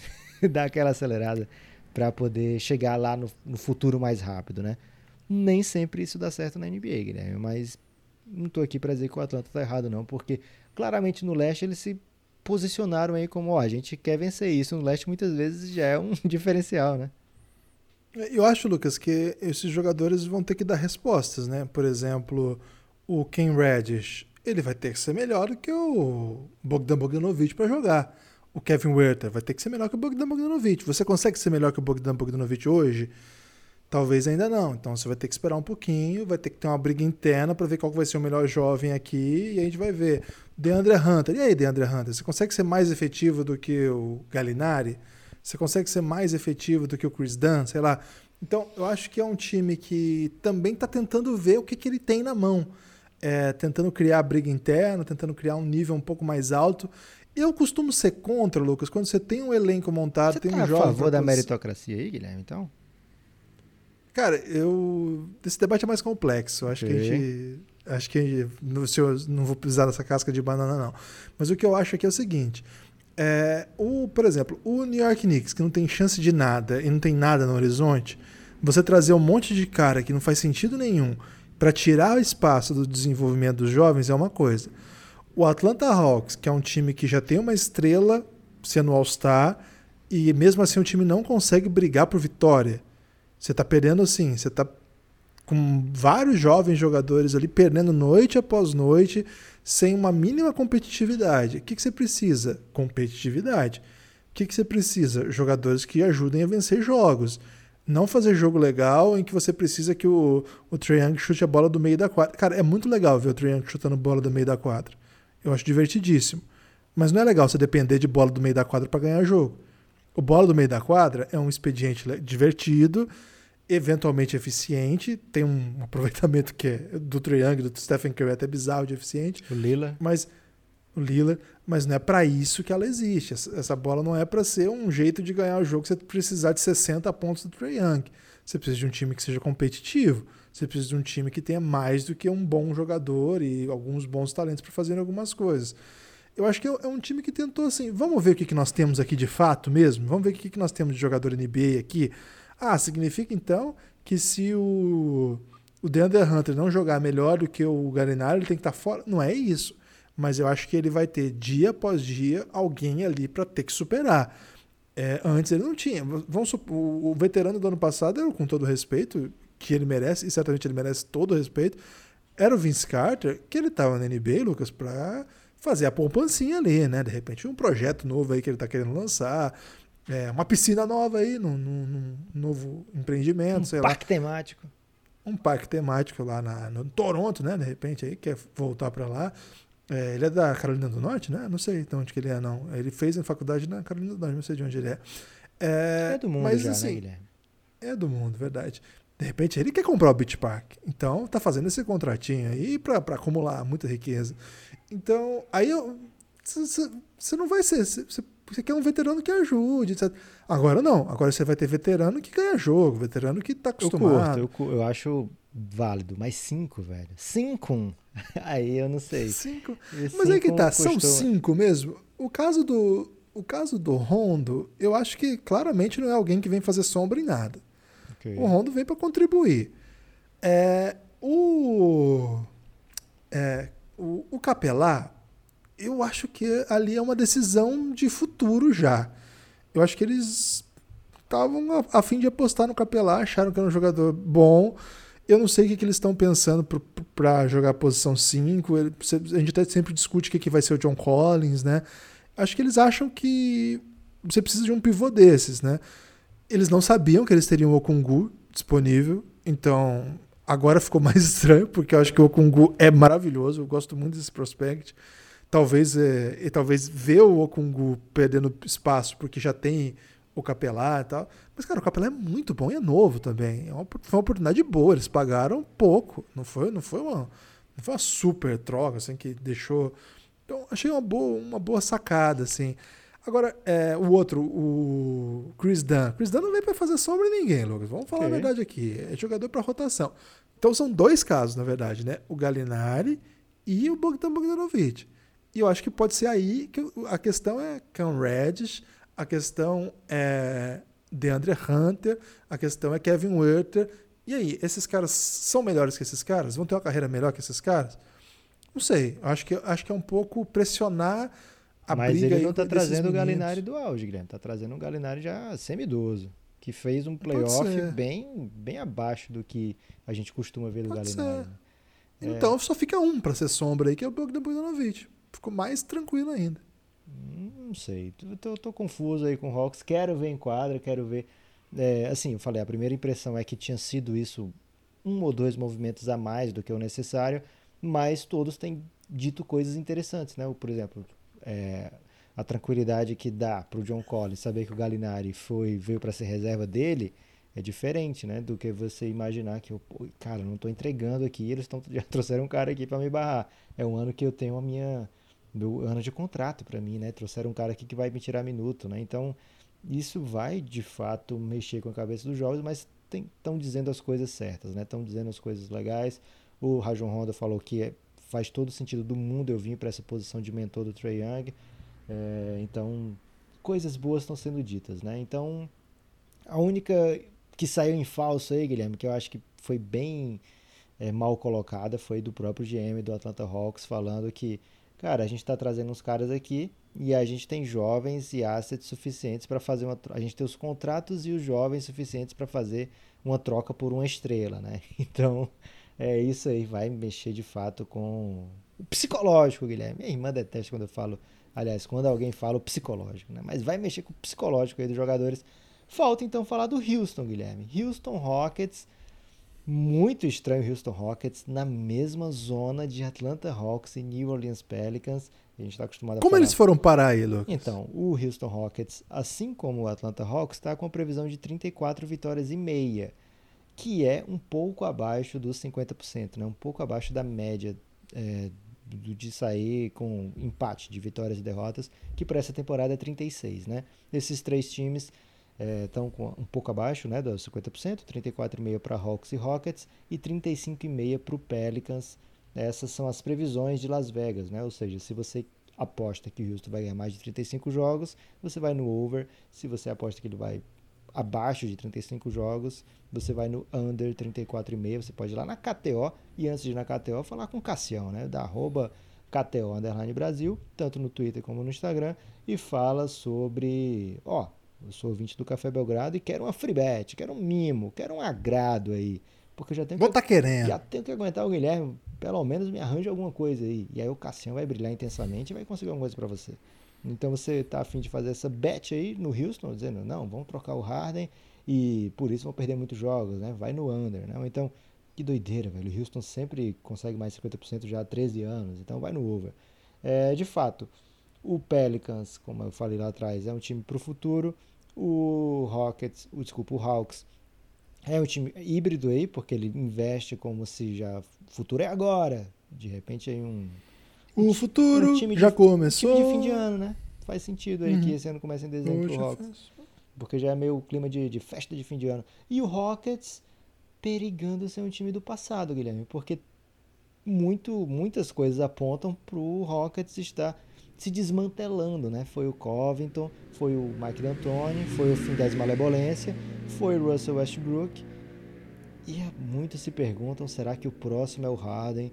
dar aquela acelerada para poder chegar lá no, no, futuro mais rápido, né? Nem sempre isso dá certo na NBA, Guilherme, mas não estou aqui para dizer que o Atlanta está errado, não, porque claramente no leste eles se posicionaram aí como, ó, a gente quer vencer isso. No leste muitas vezes já é um diferencial, né? Eu acho, Lucas, que esses jogadores vão ter que dar respostas, né? Por exemplo, o Ken Reddish, ele vai ter que ser melhor do que o Bogdan Bogdanovic para jogar. O Kevin Werther vai ter que ser melhor que o Bogdan Bogdanovic. Você consegue ser melhor que o Bogdan Bogdanovic hoje? Talvez ainda não. Então você vai ter que esperar um pouquinho, vai ter que ter uma briga interna para ver qual vai ser o melhor jovem aqui e a gente vai ver. DeAndre Hunter. E aí, DeAndre Hunter, você consegue ser mais efetivo do que o Galinari? Você consegue ser mais efetivo do que o Chris Dunn, sei lá. Então, eu acho que é um time que também está tentando ver o que, que ele tem na mão. É, tentando criar briga interna, tentando criar um nível um pouco mais alto. Eu costumo ser contra, Lucas, quando você tem um elenco montado, você tem tá um jovem. a favor da meritocracia aí, Guilherme, então? Cara, eu. Esse debate é mais complexo. Acho okay. que a gente. Acho que. Se eu não vou pisar nessa casca de banana, não. Mas o que eu acho aqui é o seguinte: é, o, por exemplo, o New York Knicks, que não tem chance de nada e não tem nada no horizonte, você trazer um monte de cara que não faz sentido nenhum para tirar o espaço do desenvolvimento dos jovens é uma coisa. O Atlanta Hawks, que é um time que já tem uma estrela sendo All-Star, e mesmo assim o time não consegue brigar por vitória. Você tá perdendo assim, você tá com vários jovens jogadores ali perdendo noite após noite, sem uma mínima competitividade. O que, que você precisa? Competitividade. O que, que você precisa? Jogadores que ajudem a vencer jogos. Não fazer jogo legal em que você precisa que o, o chute a bola do meio da quadra. Cara, é muito legal ver o Trae chutando bola do meio da quadra. Eu acho divertidíssimo. Mas não é legal você depender de bola do meio da quadra para ganhar jogo. O bola do meio da quadra é um expediente divertido, eventualmente eficiente, tem um aproveitamento que é do Young, do Stephen Curry até bizarro de eficiente. O Lila. Mas o Lila, mas não é para isso que ela existe. Essa bola não é para ser um jeito de ganhar o jogo, você precisar de 60 pontos do Young. Você precisa de um time que seja competitivo. Você precisa de um time que tenha mais do que um bom jogador e alguns bons talentos para fazer algumas coisas. Eu acho que é um time que tentou assim, vamos ver o que, que nós temos aqui de fato mesmo? Vamos ver o que, que nós temos de jogador NBA aqui? Ah, significa então que se o, o DeAndre Hunter não jogar melhor do que o Galinari, ele tem que estar tá fora? Não é isso. Mas eu acho que ele vai ter dia após dia alguém ali para ter que superar. É, antes ele não tinha. Vamos supor, o veterano do ano passado, com todo respeito, que ele merece, e certamente ele merece todo o respeito, era o Vince Carter, que ele estava na NBA, Lucas, para fazer a poupancinha ali, né? De repente, um projeto novo aí que ele está querendo lançar, é, uma piscina nova aí, num, num, num novo empreendimento, um sei parque lá. temático. Um parque temático lá na, no Toronto, né? De repente aí, quer voltar para lá. É, ele é da Carolina do Norte, né? Não sei de onde que ele é, não. Ele fez a faculdade na Carolina do Norte, não sei de onde ele é. É, é do mundo mas, já, né, assim, Guilherme? É do mundo, verdade. De repente ele quer comprar o Beach Park. Então tá fazendo esse contratinho aí para acumular muita riqueza. Então, aí você não vai ser. Você quer um veterano que ajude, etc. Agora não. Agora você vai ter veterano que ganha jogo, veterano que tá acostumado. Eu curto, eu, eu acho válido, mas cinco, velho. Cinco. Aí eu não sei. Cinco. Mas aí que tá, custou... são cinco mesmo. O caso do. O caso do Rondo, eu acho que claramente não é alguém que vem fazer sombra em nada. Okay. O Rondo vem para contribuir. É, o, é, o, o Capelá, eu acho que ali é uma decisão de futuro já. Eu acho que eles estavam a, a, fim de apostar no Capelá, acharam que era um jogador bom. Eu não sei o que, que eles estão pensando para jogar a posição 5. A gente até sempre discute o que, que vai ser o John Collins, né? Acho que eles acham que você precisa de um pivô desses, né? Eles não sabiam que eles teriam o Okungu disponível, então agora ficou mais estranho, porque eu acho que o Okungu é maravilhoso, eu gosto muito desse prospect. Talvez, é, e talvez ver o Okungu perdendo espaço, porque já tem o Capelá e tal. Mas, cara, o Capelá é muito bom e é novo também. É uma, foi uma oportunidade boa. Eles pagaram pouco. Não foi, não foi, uma, não foi uma super troca, assim, que deixou. Então, achei uma boa, uma boa sacada, assim. Agora, é, o outro, o Chris Dunn. Chris Dunn não vem para fazer sombra em ninguém, Lucas. Vamos falar okay. a verdade aqui. É jogador para rotação. Então são dois casos, na verdade, né? O Galinari e o Bogdan Bogdanovic. E eu acho que pode ser aí que a questão é Cam Reddish, a questão é DeAndre Hunter, a questão é Kevin Werther. E aí, esses caras são melhores que esses caras? Vão ter uma carreira melhor que esses caras? Não sei. Acho que, acho que é um pouco pressionar a Mas briga ele não está trazendo o Galinari do auge, Guilherme. Está trazendo um Galinari já semidoso, que fez um playoff bem, bem abaixo do que a gente costuma ver do Pode Galinari. Né? Então é... só fica um para ser sombra aí, que é o Bogdan Bogdanovic. Ficou mais tranquilo ainda. Hum, não sei. Tô, tô, tô, confuso aí com o Hawks. Quero ver em quadra, quero ver. É, assim, eu falei, a primeira impressão é que tinha sido isso um ou dois movimentos a mais do que o necessário, mas todos têm dito coisas interessantes, né? Por exemplo, é, a tranquilidade que dá para o John Collins saber que o Galinari foi veio para ser reserva dele é diferente, né, do que você imaginar que eu, cara, não estou entregando aqui, eles tão, já trouxeram um cara aqui para me barrar. É um ano que eu tenho a minha meu ano de contrato para mim, né? Trouxeram um cara aqui que vai me tirar minuto, né? Então, isso vai de fato mexer com a cabeça dos jovens, mas estão dizendo as coisas certas, né? Estão dizendo as coisas legais. O Rajon Honda falou que é faz todo sentido do mundo eu vim para essa posição de mentor do Trey Young. É, então, coisas boas estão sendo ditas, né? Então, a única que saiu em falso aí, Guilherme, que eu acho que foi bem é, mal colocada, foi do próprio GM do Atlanta Hawks, falando que, cara, a gente está trazendo uns caras aqui e a gente tem jovens e assets suficientes para fazer uma. A gente tem os contratos e os jovens suficientes para fazer uma troca por uma estrela, né? Então, é isso aí, vai mexer de fato com o psicológico, Guilherme. Minha irmã detesta quando eu falo, aliás, quando alguém fala o psicológico, né? Mas vai mexer com o psicológico aí dos jogadores. Falta então falar do Houston, Guilherme. Houston Rockets muito estranho Houston Rockets na mesma zona de Atlanta Hawks e New Orleans Pelicans. A gente está acostumado a Como falar. eles foram parar aí, Lucas? Então, o Houston Rockets, assim como o Atlanta Hawks, está com a previsão de 34 vitórias e meia, que é um pouco abaixo dos 50%, né? um pouco abaixo da média é, de sair com empate de vitórias e derrotas, que para essa temporada é 36. Né? Esses três times estão é, um pouco abaixo né, dos 50%, 34,5% para Hawks e Rockets e 35,5% para o Pelicans. Essas são as previsões de Las Vegas, né? ou seja, se você aposta que o Houston vai ganhar mais de 35 jogos, você vai no over. Se você aposta que ele vai abaixo de 35 jogos, você vai no under 34,5. Você pode ir lá na KTO e antes de ir na KTO falar com o Cassião, né? Da arroba KTO Underline Brasil, tanto no Twitter como no Instagram, e fala sobre, ó, eu sou ouvinte do Café Belgrado e quero uma free bet, quero um mimo, quero um agrado aí. Porque eu já tenho Vou que, tá querendo. já tenho que aguentar o Guilherme, pelo menos me arranja alguma coisa aí. E aí o Cassião vai brilhar intensamente e vai conseguir alguma coisa para você. Então você tá afim de fazer essa bet aí no Houston, dizendo, não, vamos trocar o Harden e por isso vão perder muitos jogos, né? Vai no under, né? Então, que doideira, velho. O Houston sempre consegue mais 50% já há 13 anos, então vai no over. É, de fato, o Pelicans, como eu falei lá atrás, é um time para o futuro. O Rockets, o, desculpa, o Hawks é um time híbrido aí, porque ele investe como se já futuro é agora. De repente aí um O futuro um time de- já começou. time de fim de ano, né? Faz sentido aí Uhum. que esse ano começa em dezembro pro Poxa, Hawks. faz- Porque já é meio clima de, de festa de fim de ano. E o Rockets perigando ser um time do passado, Guilherme, porque muito, muitas coisas apontam pro Rockets estar se desmantelando, né? Foi o Covington, foi o Mike D'Antoni, foi o fim das malebolência, foi o Russell Westbrook. E é- muitos se perguntam, será que o próximo é o Harden?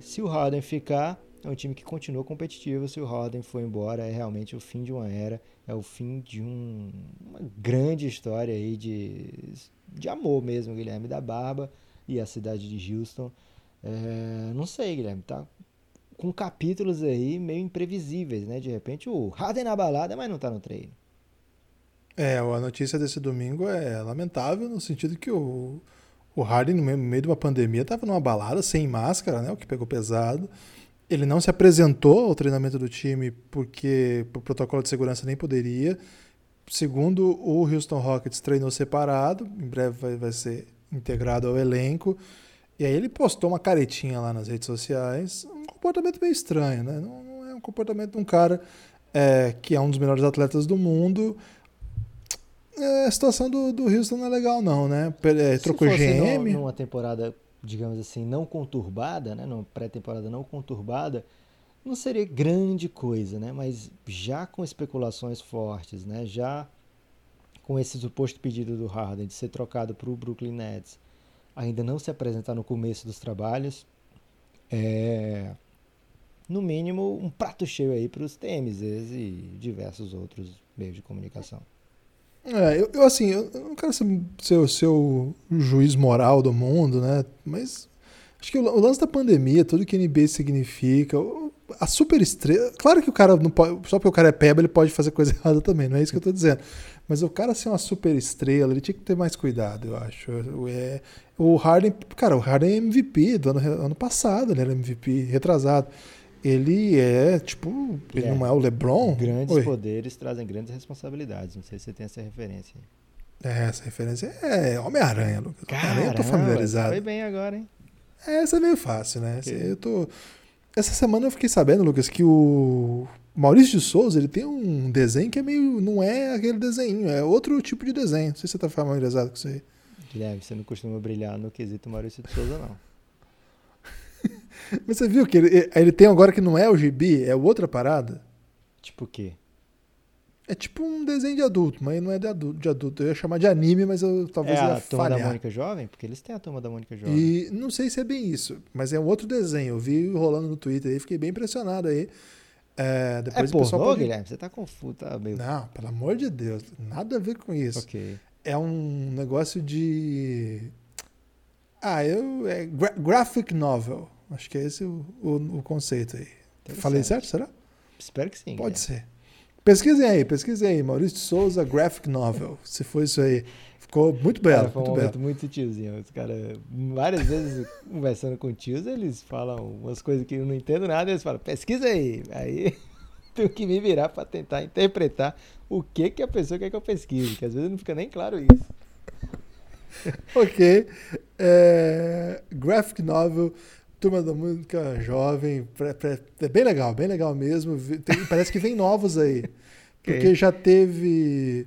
Se o Harden ficar, é um time que continua competitivo. Se o Harden for embora, é realmente o fim de uma era, é o fim de um- uma grande história aí de, de amor mesmo, Guilherme, da Barba e a cidade de Houston. É, não sei, Guilherme, tá com capítulos aí meio imprevisíveis, né? De repente o Harden na balada, mas não tá no treino. É, a notícia desse domingo é lamentável no sentido que o, o Harden, no meio, de uma pandemia, estava numa balada sem máscara, né? O que pegou pesado. Ele não se apresentou ao treinamento do time porque por protocolo de segurança nem poderia. Segundo o Houston Rockets, treinou separado, em breve vai, vai ser integrado ao elenco. E aí ele postou uma caretinha lá nas redes sociais, um comportamento meio estranho, né? Não, não é um comportamento de um cara é, que é um dos melhores atletas do mundo. É, a situação do, do Houston não é legal, não, né? É, trocou Se fosse GM. numa temporada, digamos assim, não conturbada, né? Numa pré-temporada não conturbada, não seria grande coisa, né? Mas já com especulações fortes, né? Já com esse suposto pedido do Harden de ser trocado para o Brooklyn Nets, ainda não se apresentar no começo dos trabalhos, é no mínimo um prato cheio aí para os TMZs e diversos outros meios de comunicação. É, eu, eu, assim, eu não quero ser, o seu juiz moral do mundo, né? Mas acho que o, o lance da pandemia, tudo que NBA significa, a super estrela. Claro que o cara não pode. Só porque o cara é peba, ele pode fazer coisa errada também, não é isso que eu tô dizendo. Mas o cara ser uma super estrela, ele tinha que ter mais cuidado, eu acho. É, o Harden, cara, o Harden é MVP do ano, ano passado, ele era MVP, retrasado. Ele é, tipo, ele É. não é o LeBron? Grandes Oi. poderes trazem grandes responsabilidades. Não sei se você tem essa referência. aí. É, essa referência é Homem-Aranha, Lucas. Homem-Aranha eu tô familiarizado. Foi bem agora, hein? É, Essa é meio fácil, né? Eu tô... Essa semana eu fiquei sabendo, Lucas, que o Maurício de Souza ele tem um desenho que é meio. Não é aquele desenho, é outro tipo de desenho. Não sei se você tá familiarizado com isso aí. Guilherme, você não costuma brilhar no quesito Maurício de Souza, não. Mas você viu que ele, ele tem agora que não é o gibi, é outra parada? Tipo o quê? É tipo um desenho de adulto, mas não é de adulto. De adulto. Eu ia chamar de anime, mas eu talvez é ia a turma falhar. da Mônica Jovem? Porque eles têm a turma da Mônica Jovem. E não sei se é bem isso, mas é um outro desenho. Eu vi rolando no Twitter aí, fiquei bem impressionado aí. É, É depois o pornô, pessoal pode... Guilherme? Você tá confuso, tá meio... Não, pelo amor de Deus, nada a ver com isso. Ok. É um negócio de. Ah, eu. É gra- graphic novel. Acho que é esse o, o, o conceito aí. Falei certo? Será? Espero que sim. Pode Guilherme. ser. Pesquisem aí, pesquisem aí. Maurício de Souza, graphic novel. Se for isso aí. Ficou muito belo, Cara, foi um muito momento belo. muito tiozinho. Os caras, várias vezes conversando com tios, eles falam umas coisas que eu não entendo nada, eles falam, pesquisa aí. Aí tenho que me virar pra tentar interpretar o que, que a pessoa quer que eu pesquise, que às vezes não fica nem claro isso. Ok. É, graphic novel, Turma da Música Jovem. é bem legal, bem legal mesmo. Tem- parece que vem novos aí. Porque Ok. já teve.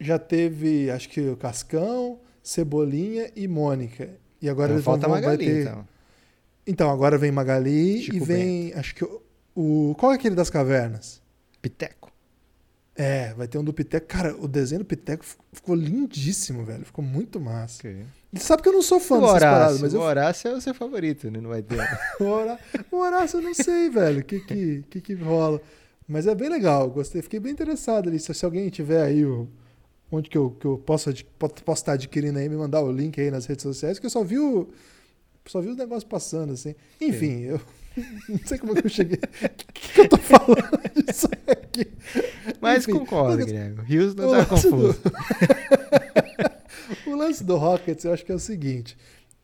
Já teve, acho que o Cascão, Cebolinha e Mônica. E agora Então, eles vão, falta vão- Magali, ter. então. Então, agora vem Magali Chico e vem. Acho que o, o. Qual é aquele das cavernas? Piteco. É, vai ter um do Piteco. Cara, o desenho do Piteco fi- ficou lindíssimo, velho. Ficou muito massa. Ok. Sabe que eu não sou fã O dessas paradas, Horácio, mas o eu Horácio é o seu favorito, né? Não vai ter. O Horá- o Horácio eu não sei, velho, o que que, que que rola. Mas é bem legal, gostei, fiquei bem interessado ali. Se, se alguém tiver aí o, onde que eu, que eu posso, posso estar adquirindo aí, me mandar o link aí nas redes sociais, que eu só vi o, só vi os negócios passando, assim. Enfim, eu não sei como que eu cheguei. O que, que eu tô falando disso aqui? Mas Enfim, concordo, mas- Guilherme. O Rios o não tá lance do- confuso. O lance do Rockets, eu acho que é o seguinte.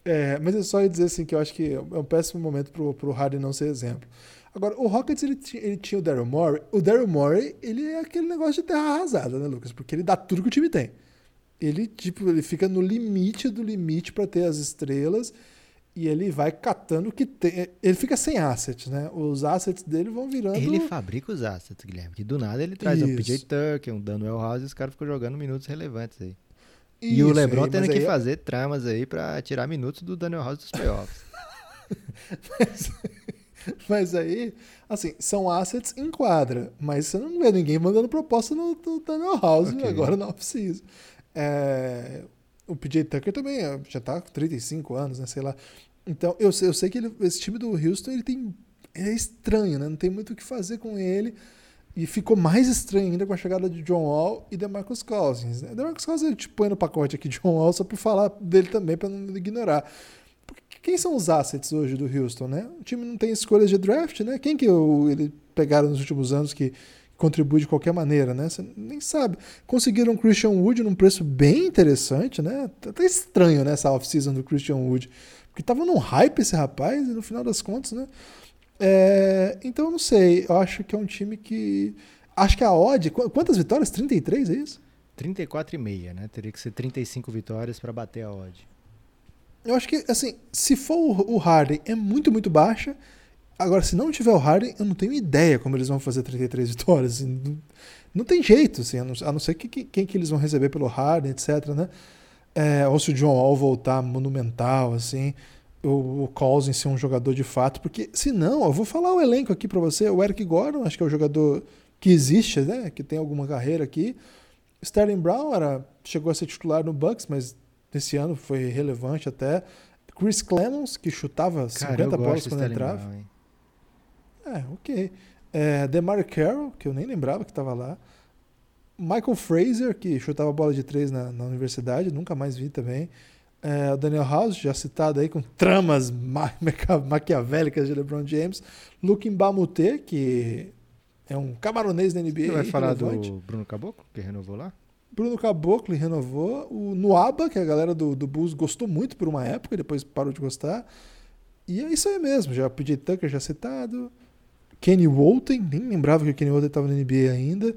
é, mas eu só ia dizer assim que eu acho que é um péssimo momento pro, pro Harden não ser exemplo. Agora, o Rockets, ele, ele tinha o Daryl Morey. O Daryl Morey, ele é aquele negócio de terra arrasada, né, Lucas? Porque ele dá tudo que o time tem. Ele, tipo, ele fica no limite do limite para ter as estrelas e ele vai catando o que tem. Ele fica sem assets, né? Os assets dele vão virando... Ele fabrica os assets, Guilherme. Que do nada ele traz um Isso. PJ Tucker, um Daniel House e os caras ficam jogando minutos relevantes aí. Isso, e o LeBron aí, tendo mas que aí- fazer tramas aí pra tirar minutos do Daniel House dos playoffs. Mas aí, assim, são assets em quadra, mas você não vê ninguém mandando proposta no, no Daniel House Ok. agora não precisa. É, o PJ Tucker também é, já tá com 35 anos, né? Sei lá. Então, eu, sei- eu sei que ele- esse time do Houston ele tem. ele é estranho, né? Não tem muito o que fazer com ele. E ficou mais estranho ainda com a chegada de John Wall e DeMarcus Cousins. Né? DeMarcus Cousins eu te põe no pacote aqui de John Wall só por falar dele também, para não ignorar. Porque quem são os assets hoje do Houston, né? O time não tem escolhas de draft, né? Quem que o, ele pegaram nos últimos anos que contribui de qualquer maneira, né? Você nem sabe. Conseguiram Christian Wood num preço bem interessante, né? Tá até estranho, né, essa off-season do Christian Wood. Porque tava num hype esse rapaz, e no final das contas, né? É, então, eu não sei. Eu acho que é um time que... Acho que a odd... qu- Quantas vitórias? 33, é isso? 34,5, né? Teria que ser 35 vitórias pra bater a odd. Eu acho que, assim, se for o o Harden, é muito, muito baixa. Agora, se não tiver o Harden, eu não tenho ideia como eles vão fazer 33 vitórias. assim, não, não tem jeito, assim, a não, a não ser que, que- quem que eles vão receber pelo Harden, etc, né? É, ou se o John Wall voltar monumental, assim, o, o Cousins ser um jogador de fato, porque se não, eu vou falar o elenco aqui pra você, o Eric Gordon, acho que é o jogador que existe, né? Que tem alguma carreira aqui. Sterling Brown era, chegou a ser titular no Bucks, mas esse ano foi relevante até. Chris Clemons, que chutava Cara, 50 eu bolas quando entrava. Brown? É, ok. É, DeMar Carroll, que eu nem lembrava que estava lá. Michael Fraser, que chutava bola de três na, na universidade, nunca mais vi também. É, o Daniel House, já citado aí, com tramas ma maquia- maquiavélicas de LeBron James. Luke Mbamute, que é um camaronês da NBA. Você vai falar do. Bruno Caboclo, que renovou lá? Bruno Caboclo renovou. O Nuaba, que a galera do, do Bulls gostou muito por uma época, depois parou de gostar. E é isso aí mesmo. Já pedi Tucker já citado. Kenny Walton, nem lembrava que o Kenny Walton estava na NBA ainda.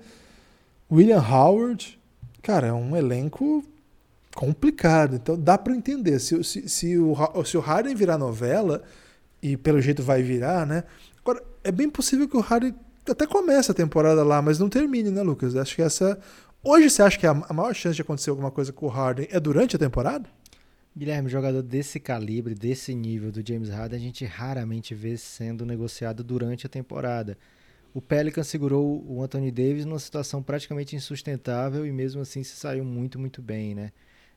William Howard. Cara, é um elenco complicado. Então dá para entender. Se, se, se, o, se o Harden virar novela, e pelo jeito vai virar, né? Agora, é bem possível que o Harden até comece a temporada lá, mas não termine, né, Lucas? Acho que essa. Hoje você acha que a maior chance de acontecer alguma coisa com o Harden é durante a temporada? Guilherme, jogador desse calibre, desse nível do James Harden, a gente raramente vê sendo negociado durante a temporada. o Pelicans segurou o Anthony Davis numa situação praticamente insustentável e mesmo assim se saiu muito, muito bem, né?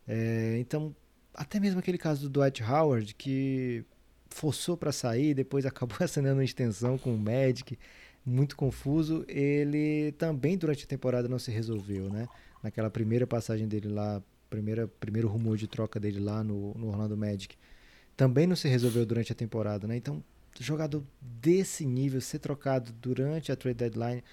É, então, até mesmo aquele caso do Dwight Howard, que forçou para sair, depois acabou assinando uma extensão com o Magic, muito confuso, ele também durante a temporada não se resolveu, né? Naquela primeira passagem dele lá, primeira, primeiro rumor de troca dele lá no, no Orlando Magic, também não se resolveu durante a temporada, né? Então, jogador desse nível ser trocado durante a trade deadline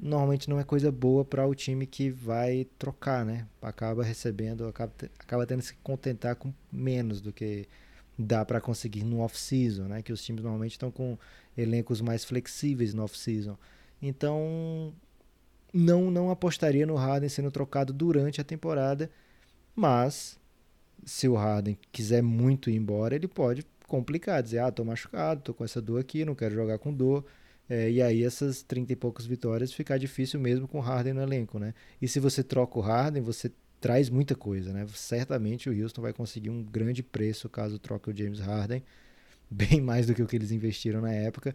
normalmente não é coisa boa para o time que vai trocar, né? Acaba recebendo, acaba, acaba tendo que se contentar com menos do que dá para conseguir no off-season, né? Que os times normalmente estão com elencos mais flexíveis no off-season. Então, não não apostaria no Harden sendo trocado durante a temporada, mas se o Harden quiser muito ir embora, ele pode complicar, dizer, ah, tô machucado, tô com essa dor aqui, não quero jogar com dor. É, e aí essas 30 e poucas vitórias ficar difícil mesmo com o Harden no elenco, né? E se você troca o Harden, você traz muita coisa, né? Certamente o Houston vai conseguir um grande preço caso troque o James Harden, bem mais do que o que eles investiram na época.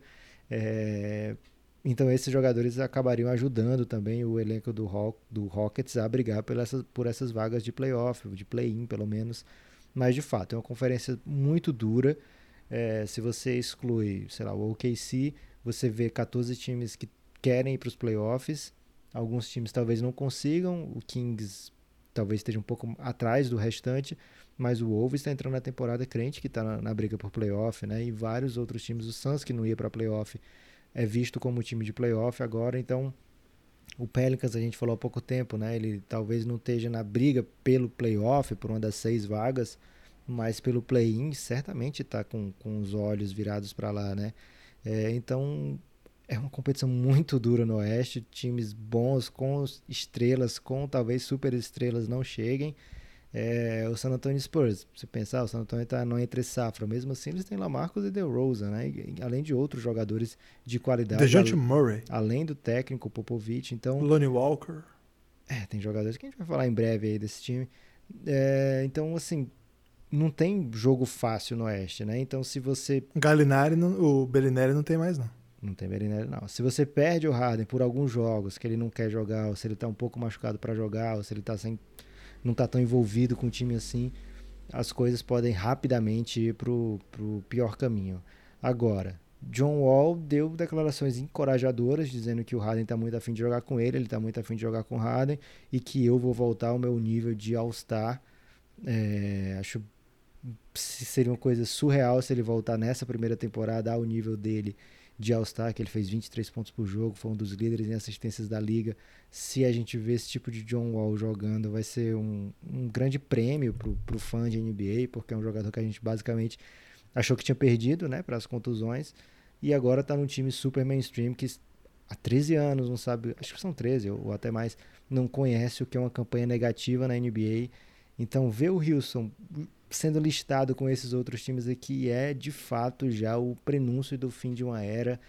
É, então esses jogadores acabariam ajudando também o elenco do, Rock, do Rockets a brigar por essas, por essas vagas de playoff, de play-in pelo menos, mas de fato, é uma conferência muito dura. É, se você exclui, sei lá, o OKC, você vê 14 times que querem ir para os playoffs. Alguns times talvez não consigam. O Kings talvez esteja um pouco atrás do restante. Mas o Wolves está entrando na temporada crente que está na, na, briga por playoff, né? E vários outros times. O Suns que não ia para playoff é visto como time de playoff agora. Então o Pelicans, a gente falou há pouco tempo, né? Ele talvez não esteja na briga pelo playoff, por uma das seis vagas, mas pelo play-in certamente está com, com os olhos virados para lá, né? É, então é uma competição muito dura no Oeste, times bons com estrelas, com talvez super estrelas não cheguem. É, o San Antonio Spurs, se pensar, o San Antonio está no entre safra, mesmo assim eles têm Lamarcus e DeRozan, né? E, além de outros jogadores de qualidade. DeJounte Murray. Além do técnico Popovich, então... Lonnie Walker. É, tem jogadores que a gente vai falar em breve aí desse time. É, então, assim, não tem jogo fácil no Oeste, né? Então, se você... Galinari, não, o Bellinelli não tem mais, não. Não tem Bellinelli, não. Se você perde o Harden por alguns jogos que ele não quer jogar, ou se ele está um pouco machucado para jogar, ou se ele tá sem não está tão envolvido com o time assim, as coisas podem rapidamente ir para o pior caminho. Agora, John Wall deu declarações encorajadoras, dizendo que o Harden está muito afim de jogar com ele, ele está muito afim de jogar com o Harden e que eu vou voltar ao meu nível de All-Star. É, acho seria uma coisa surreal se ele voltar nessa primeira temporada ao nível dele de All-Star, que ele fez 23 pontos por jogo, foi um dos líderes em assistências da liga. Se a gente vê esse tipo de John Wall jogando, vai ser um, um grande prêmio para o fã de NBA, porque é um jogador que a gente basicamente achou que tinha perdido né, para as contusões, e agora está num time super mainstream que há 13 anos não sabe, acho que são 13 ou até mais, não conhece o que é uma campanha negativa na NBA. Então, ver o Houston sendo listado com esses outros times aqui é de fato já o prenúncio do fim de uma era.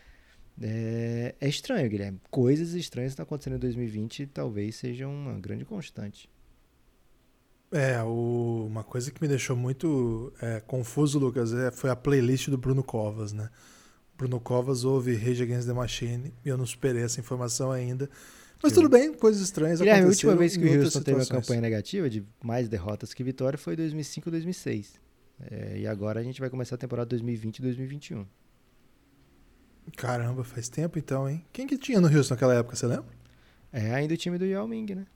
É, é estranho, Guilherme. Coisas estranhas estão acontecendo em 2020 e talvez seja uma grande constante. É, o, uma coisa que me deixou muito é, confuso, Lucas, é, foi a playlist do Bruno Covas, né? Bruno Covas ouve Rage Against the Machine e eu não superei essa informação ainda. Mas tudo bem, coisas estranhas Guilherme, aconteceram. A última vez que o Houston teve uma campanha negativa de mais derrotas que vitória foi 2005 2006. É, e agora a gente vai começar a temporada 2020 2021. Caramba, faz tempo então, hein? Quem que tinha no Houston naquela época, você lembra? É ainda o time do Yao Ming, né?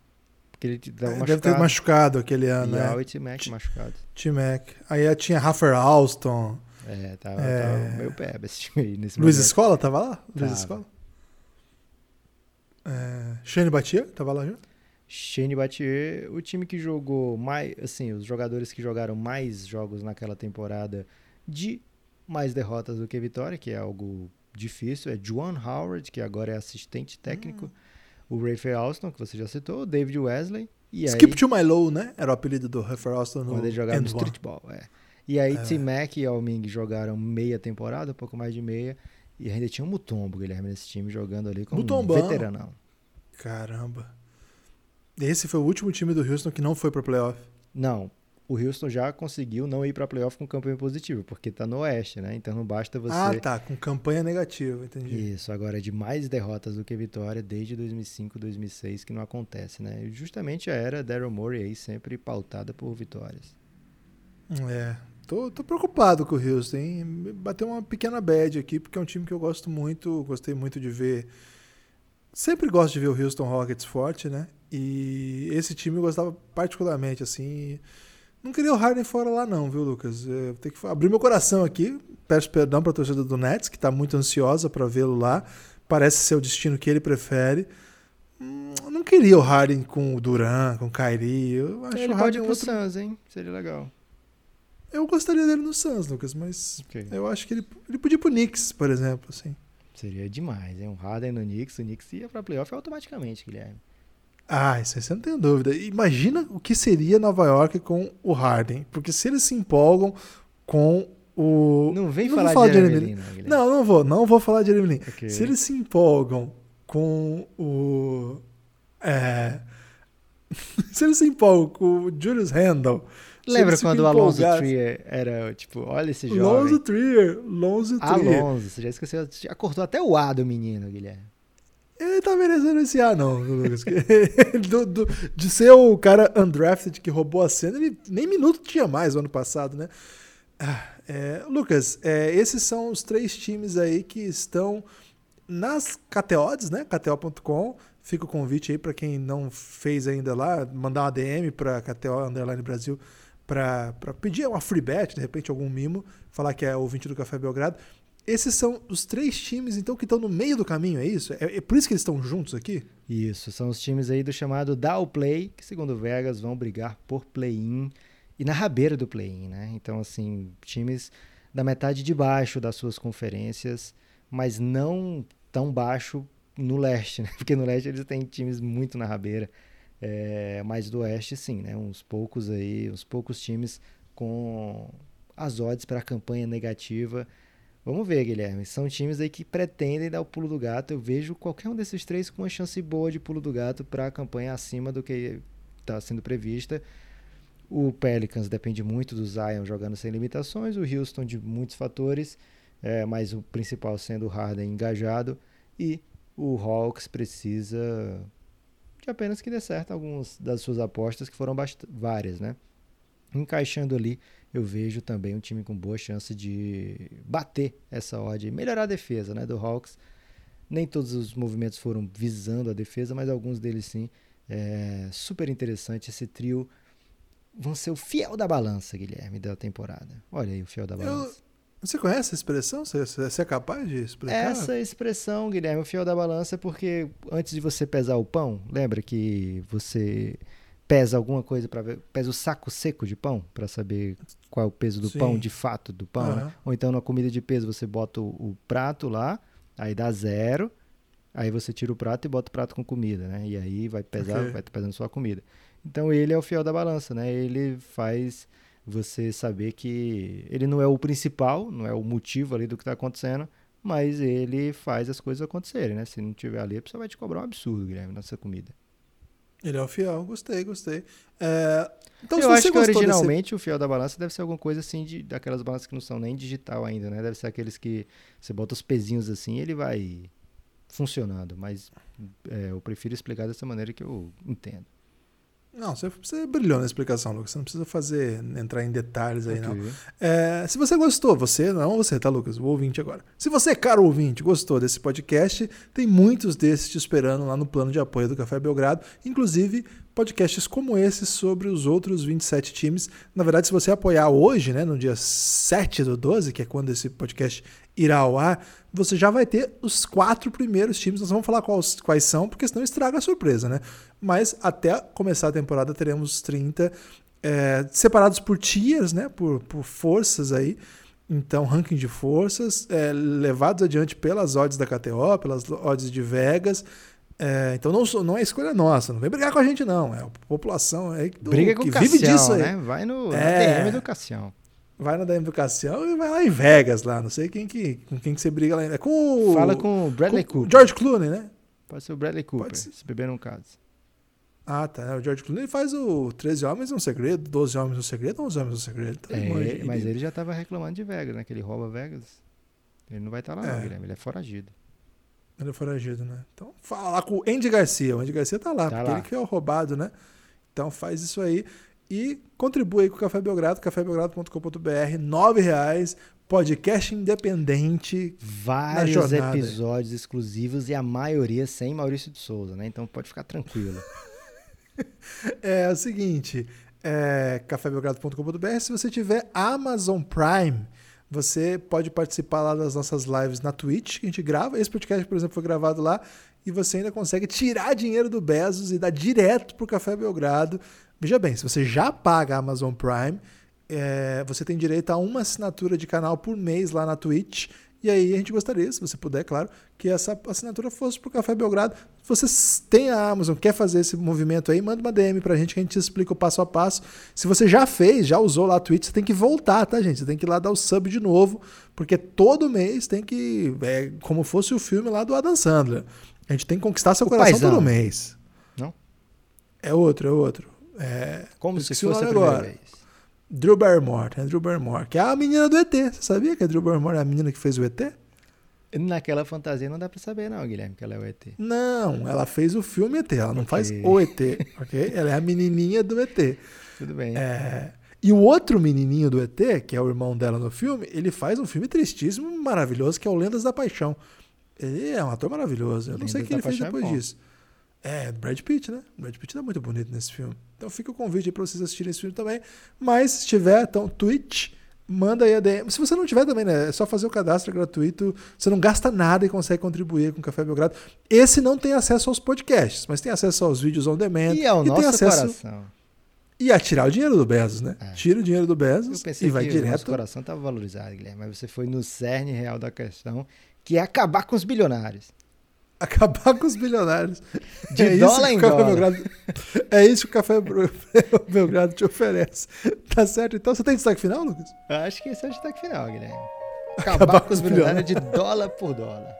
Porque ele é, deve ter machucado aquele ano, Yao né? e T-Mac machucado. T-Mac. Aí tinha Raffer Alston. É, tava, é... tava meio peba esse time aí nesse Luiz momento. Escola tava lá? Luiz Escola? É, Shane Batier, tava lá já? Shane Batier, o time que jogou mais, assim, os jogadores que jogaram mais jogos naquela temporada de mais derrotas do que vitória, que é algo difícil, é Juan Howard, que agora é assistente técnico, hum. o Rafael Alston, que você já citou, o David Wesley. E Skip aí, to my low, né? Era o apelido do Rafael Alston no Quando ele jogava no streetball, é. E aí é. Tim Mack e Alming jogaram meia temporada, um pouco mais de meia. E ainda tinha o Mutombo, Guilherme, nesse time, jogando ali como Mutombão. um veteranão. Caramba. Esse foi o último time do Houston que não foi pro playoff. Não. o Houston já conseguiu não ir para playoff com campanha positiva, porque está no Oeste, né? Então não basta você. Ah, tá, com campanha negativa, entendi. Isso, agora é de mais derrotas do que vitória desde 2005, 2006 que não acontece, né? E justamente a era Daryl Morey aí sempre pautada por vitórias. É, tô, tô preocupado com o Houston, hein? Bateu uma pequena bad aqui, porque é um time que eu gosto muito, gostei muito de ver. Sempre gosto de ver o Houston Rockets forte, né? E esse time eu gostava particularmente, assim. Não queria o Harden fora lá, não, viu, Lucas? Eu tenho que abrir meu coração aqui. Peço perdão para a torcida do Nets, que está muito ansiosa para vê-lo lá. Parece ser o destino que ele prefere. Hum, não queria o Harden com o Duran, com o Kyrie. Eu acho ele o pode ir Harden pro outro... Suns, hein? Seria legal. Eu gostaria dele no Suns, Lucas, mas Ok. eu acho que ele, ele podia ir pro Knicks, por exemplo, assim. Seria demais, hein? Um Harden no Knicks, o Knicks ia pra playoff automaticamente, Guilherme. Ah, isso aí você não tem dúvida. Imagina o que seria Nova York com o Harden. Porque se eles se empolgam com o. Não vem Não falar, falar de Jeremy Jeremy Lin, não, Guilherme. Não, não vou. Não vou falar de Jeremy Lin. Ok. Se eles se empolgam com o. É, se eles se empolgam com o Julius Randle. Lembra quando o Alonso empolgados- Trier era, tipo, olha esse jovem. Lonzo Trier. Lonzo Trier. Alonso, você já esqueceu, você já cortou até o A do menino, Guilherme. Ele tá merecendo esse ar, não, Lucas. Do- do- de ser o cara undrafted que roubou a cena, ele nem minuto tinha mais o ano passado, né? Ah, é, Lucas, é, esses são os três times aí que estão nas KTOs, né? KTO.com. Fica o convite aí para quem não fez ainda lá, mandar uma DM para KTO Underline Brasil para pedir uma free bet, de repente algum mimo, falar que é ouvinte do Café Belgrado. Esses são os três times, então, que estão no meio do caminho, é isso? É, é por isso que eles estão juntos aqui? Isso, são os times aí do chamado Dow Play, que segundo Vegas vão brigar por play-in e na rabeira do play-in, né? Então, assim, times da metade de baixo das suas conferências, mas não tão baixo no leste, né? Porque no leste eles têm times muito na rabeira, é, mas do oeste sim, né? Uns poucos aí, uns poucos times com as odds para a campanha negativa. Vamos ver, Guilherme. São times aí que pretendem dar o pulo do gato. Eu vejo qualquer um desses três com uma chance boa de pulo do gato para a campanha acima do que está sendo prevista. O Pelicans depende muito do Zion jogando sem limitações, o Houston de muitos fatores, é, mas o principal sendo o Harden engajado. E o Hawks precisa de apenas que dê certo algumas das suas apostas, que foram várias, né? Encaixando ali, eu vejo também um time com boa chance de bater essa odd, e melhorar a defesa né, do Hawks. Nem todos os movimentos foram visando a defesa, mas alguns deles sim. É super interessante esse trio. Vão ser o fiel da balança, Guilherme, da temporada. Olha aí o fiel da balança. Você conhece essa expressão? Você, você é capaz de explicar? Essa expressão, Guilherme, o fiel da balança é porque antes de você pesar o pão, lembra que você pesa alguma coisa para ver, pesa o saco seco de pão para saber qual é o peso do Sim. pão, de fato, do pão, né? Aham. Ou então na comida de peso você bota o, o prato lá, aí dá zero, aí você tira o prato e bota o prato com comida, né? E aí vai pesar, Ok. vai pesando só a comida. Então ele é o fiel da balança, né? Ele faz você saber que ele não é o principal, não é o motivo ali do que está acontecendo, mas ele faz as coisas acontecerem, né? Se não tiver ali, a pessoa vai te cobrar um absurdo, Guilherme, nessa comida. Ele é o fiel, gostei, gostei. É, então, se Eu você acho que gostou desse- originalmente o fiel da balança deve ser alguma coisa assim, de, daquelas balanças que não são nem digital ainda, né? Deve ser aqueles que você bota os pezinhos assim e ele vai funcionando, mas é, eu prefiro explicar dessa maneira que eu entendo. Não, você, você brilhou na explicação, Lucas. Você não precisa fazer, entrar em detalhes aí, não. Ok. É, se você gostou, você, não você, tá, Lucas? O ouvinte agora. Se você, caro ouvinte, gostou desse podcast, tem muitos desses te esperando lá no plano de apoio do Café Belgrado, inclusive podcasts como esse sobre os outros 27 times. Na verdade, se você apoiar hoje, né, no dia 7 do 12, que é quando esse podcast irá ao ar, você já vai ter os quatro primeiros times. Nós vamos falar quais, quais são, porque senão estraga a surpresa, né? Mas até começar a temporada teremos 30 é, separados por tiers, né? Por, por forças aí. Então, ranking de forças, é, levados adiante pelas odds da KTO, pelas odds de Vegas. É, então não, não é escolha nossa, não vem brigar com a gente, não. É a população aí do, Briga com que Cassião, vive disso aí. né? Vai no na É. DM do Cassião. Vai na da educação e vai lá em Vegas, lá. Não sei quem que, com quem que você briga lá. É com o. Fala com o Bradley com Cooper. George Clooney, né? Pode ser o Bradley Cooper, se beber não caso. Ah, tá. O George Clooney faz o 13 Homens no Segredo, 12 Homens no Segredo, 11 Homens no Segredo. Então, É, mas ele já tava reclamando de Vegas, né? Que ele rouba Vegas. Ele não vai estar lá, não, É. Guilherme. Ele é foragido. Ele é foragido, né? Então fala lá com o Andy Garcia. O Andy Garcia tá lá, Tá porque lá. ele que é o roubado, né? Então faz isso aí e contribui aí com o Café Belgrado, cafébelgrado.com.br, nove reais, podcast independente. Vários episódios exclusivos e a maioria sem Maurício de Souza, né? Então pode ficar tranquilo. É o seguinte, é cafébelgrado.com.br, se você tiver Amazon Prime, você pode participar lá das nossas lives na Twitch, que a gente grava. Esse podcast, por exemplo, foi gravado lá. E você ainda consegue tirar dinheiro do Bezos e dar direto pro Café Belgrado. Veja bem, se você já paga a Amazon Prime, é, você tem direito a uma assinatura de canal por mês lá na Twitch. E aí a gente gostaria, se você puder, claro, que essa assinatura fosse pro Café Belgrado. Se você tem a Amazon, quer fazer esse movimento aí, manda uma DM pra gente que a gente explica o passo a passo. Se você já fez, já usou lá a Twitch, você tem que voltar, tá, gente? Você tem que ir lá dar o sub de novo, porque todo mês tem que. É como fosse o filme lá do Adam Sandler. A gente tem que conquistar seu O coração Paizão. todo mês. Não? É outro, é outro. É, Como se o fosse a primeira agora. vez. Drew Barrymore, é Drew Barrymore, que é a menina do ET. Você sabia que a Drew Barrymore é a menina que fez o ET? Naquela fantasia não dá pra saber, não, Guilherme, que ela é o ET. Não, ela fez o filme ET, ela não Ok. faz o ET, ok? Ela é a menininha do ET. Tudo bem. É, E o outro menininho do ET, que é o irmão dela no filme, ele faz um filme tristíssimo, maravilhoso, que é o Lendas da Paixão. Ele é um ator maravilhoso. Eu não sei o Lendas que ele fez é depois bom. disso. É, Brad Pitt, né? Brad Pitt tá muito bonito nesse filme. Então fica o convite aí pra vocês assistirem esse filme também. Mas se tiver, então, Twitch, manda aí a DM. Se você não tiver também, né? É só fazer o cadastro é gratuito. Você não gasta nada e consegue contribuir com o Café Belgrado. Esse não tem acesso aos podcasts, mas tem acesso aos vídeos on demand. E ao tem nosso acesso coração. e a tirar o dinheiro do Bezos, né? É. Tira o dinheiro do Bezos e vai que o nosso direto. coração estava valorizado, Guilherme, mas você foi no cerne real da questão, que é acabar com os bilionários. Acabar com os bilionários. De é dólar isso em que o Café dólar. Belgrado, é isso que o Café Belgrado te oferece. Tá certo? Então você tem destaque final, Lucas? Acho que esse é o destaque final, Guilherme. Acabar, com os bilionários de dólar por dólar.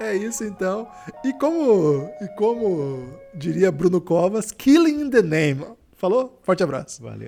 É isso então. E como, e como diria Bruno Covas, killing in the name. Falou? Forte abraço. Valeu.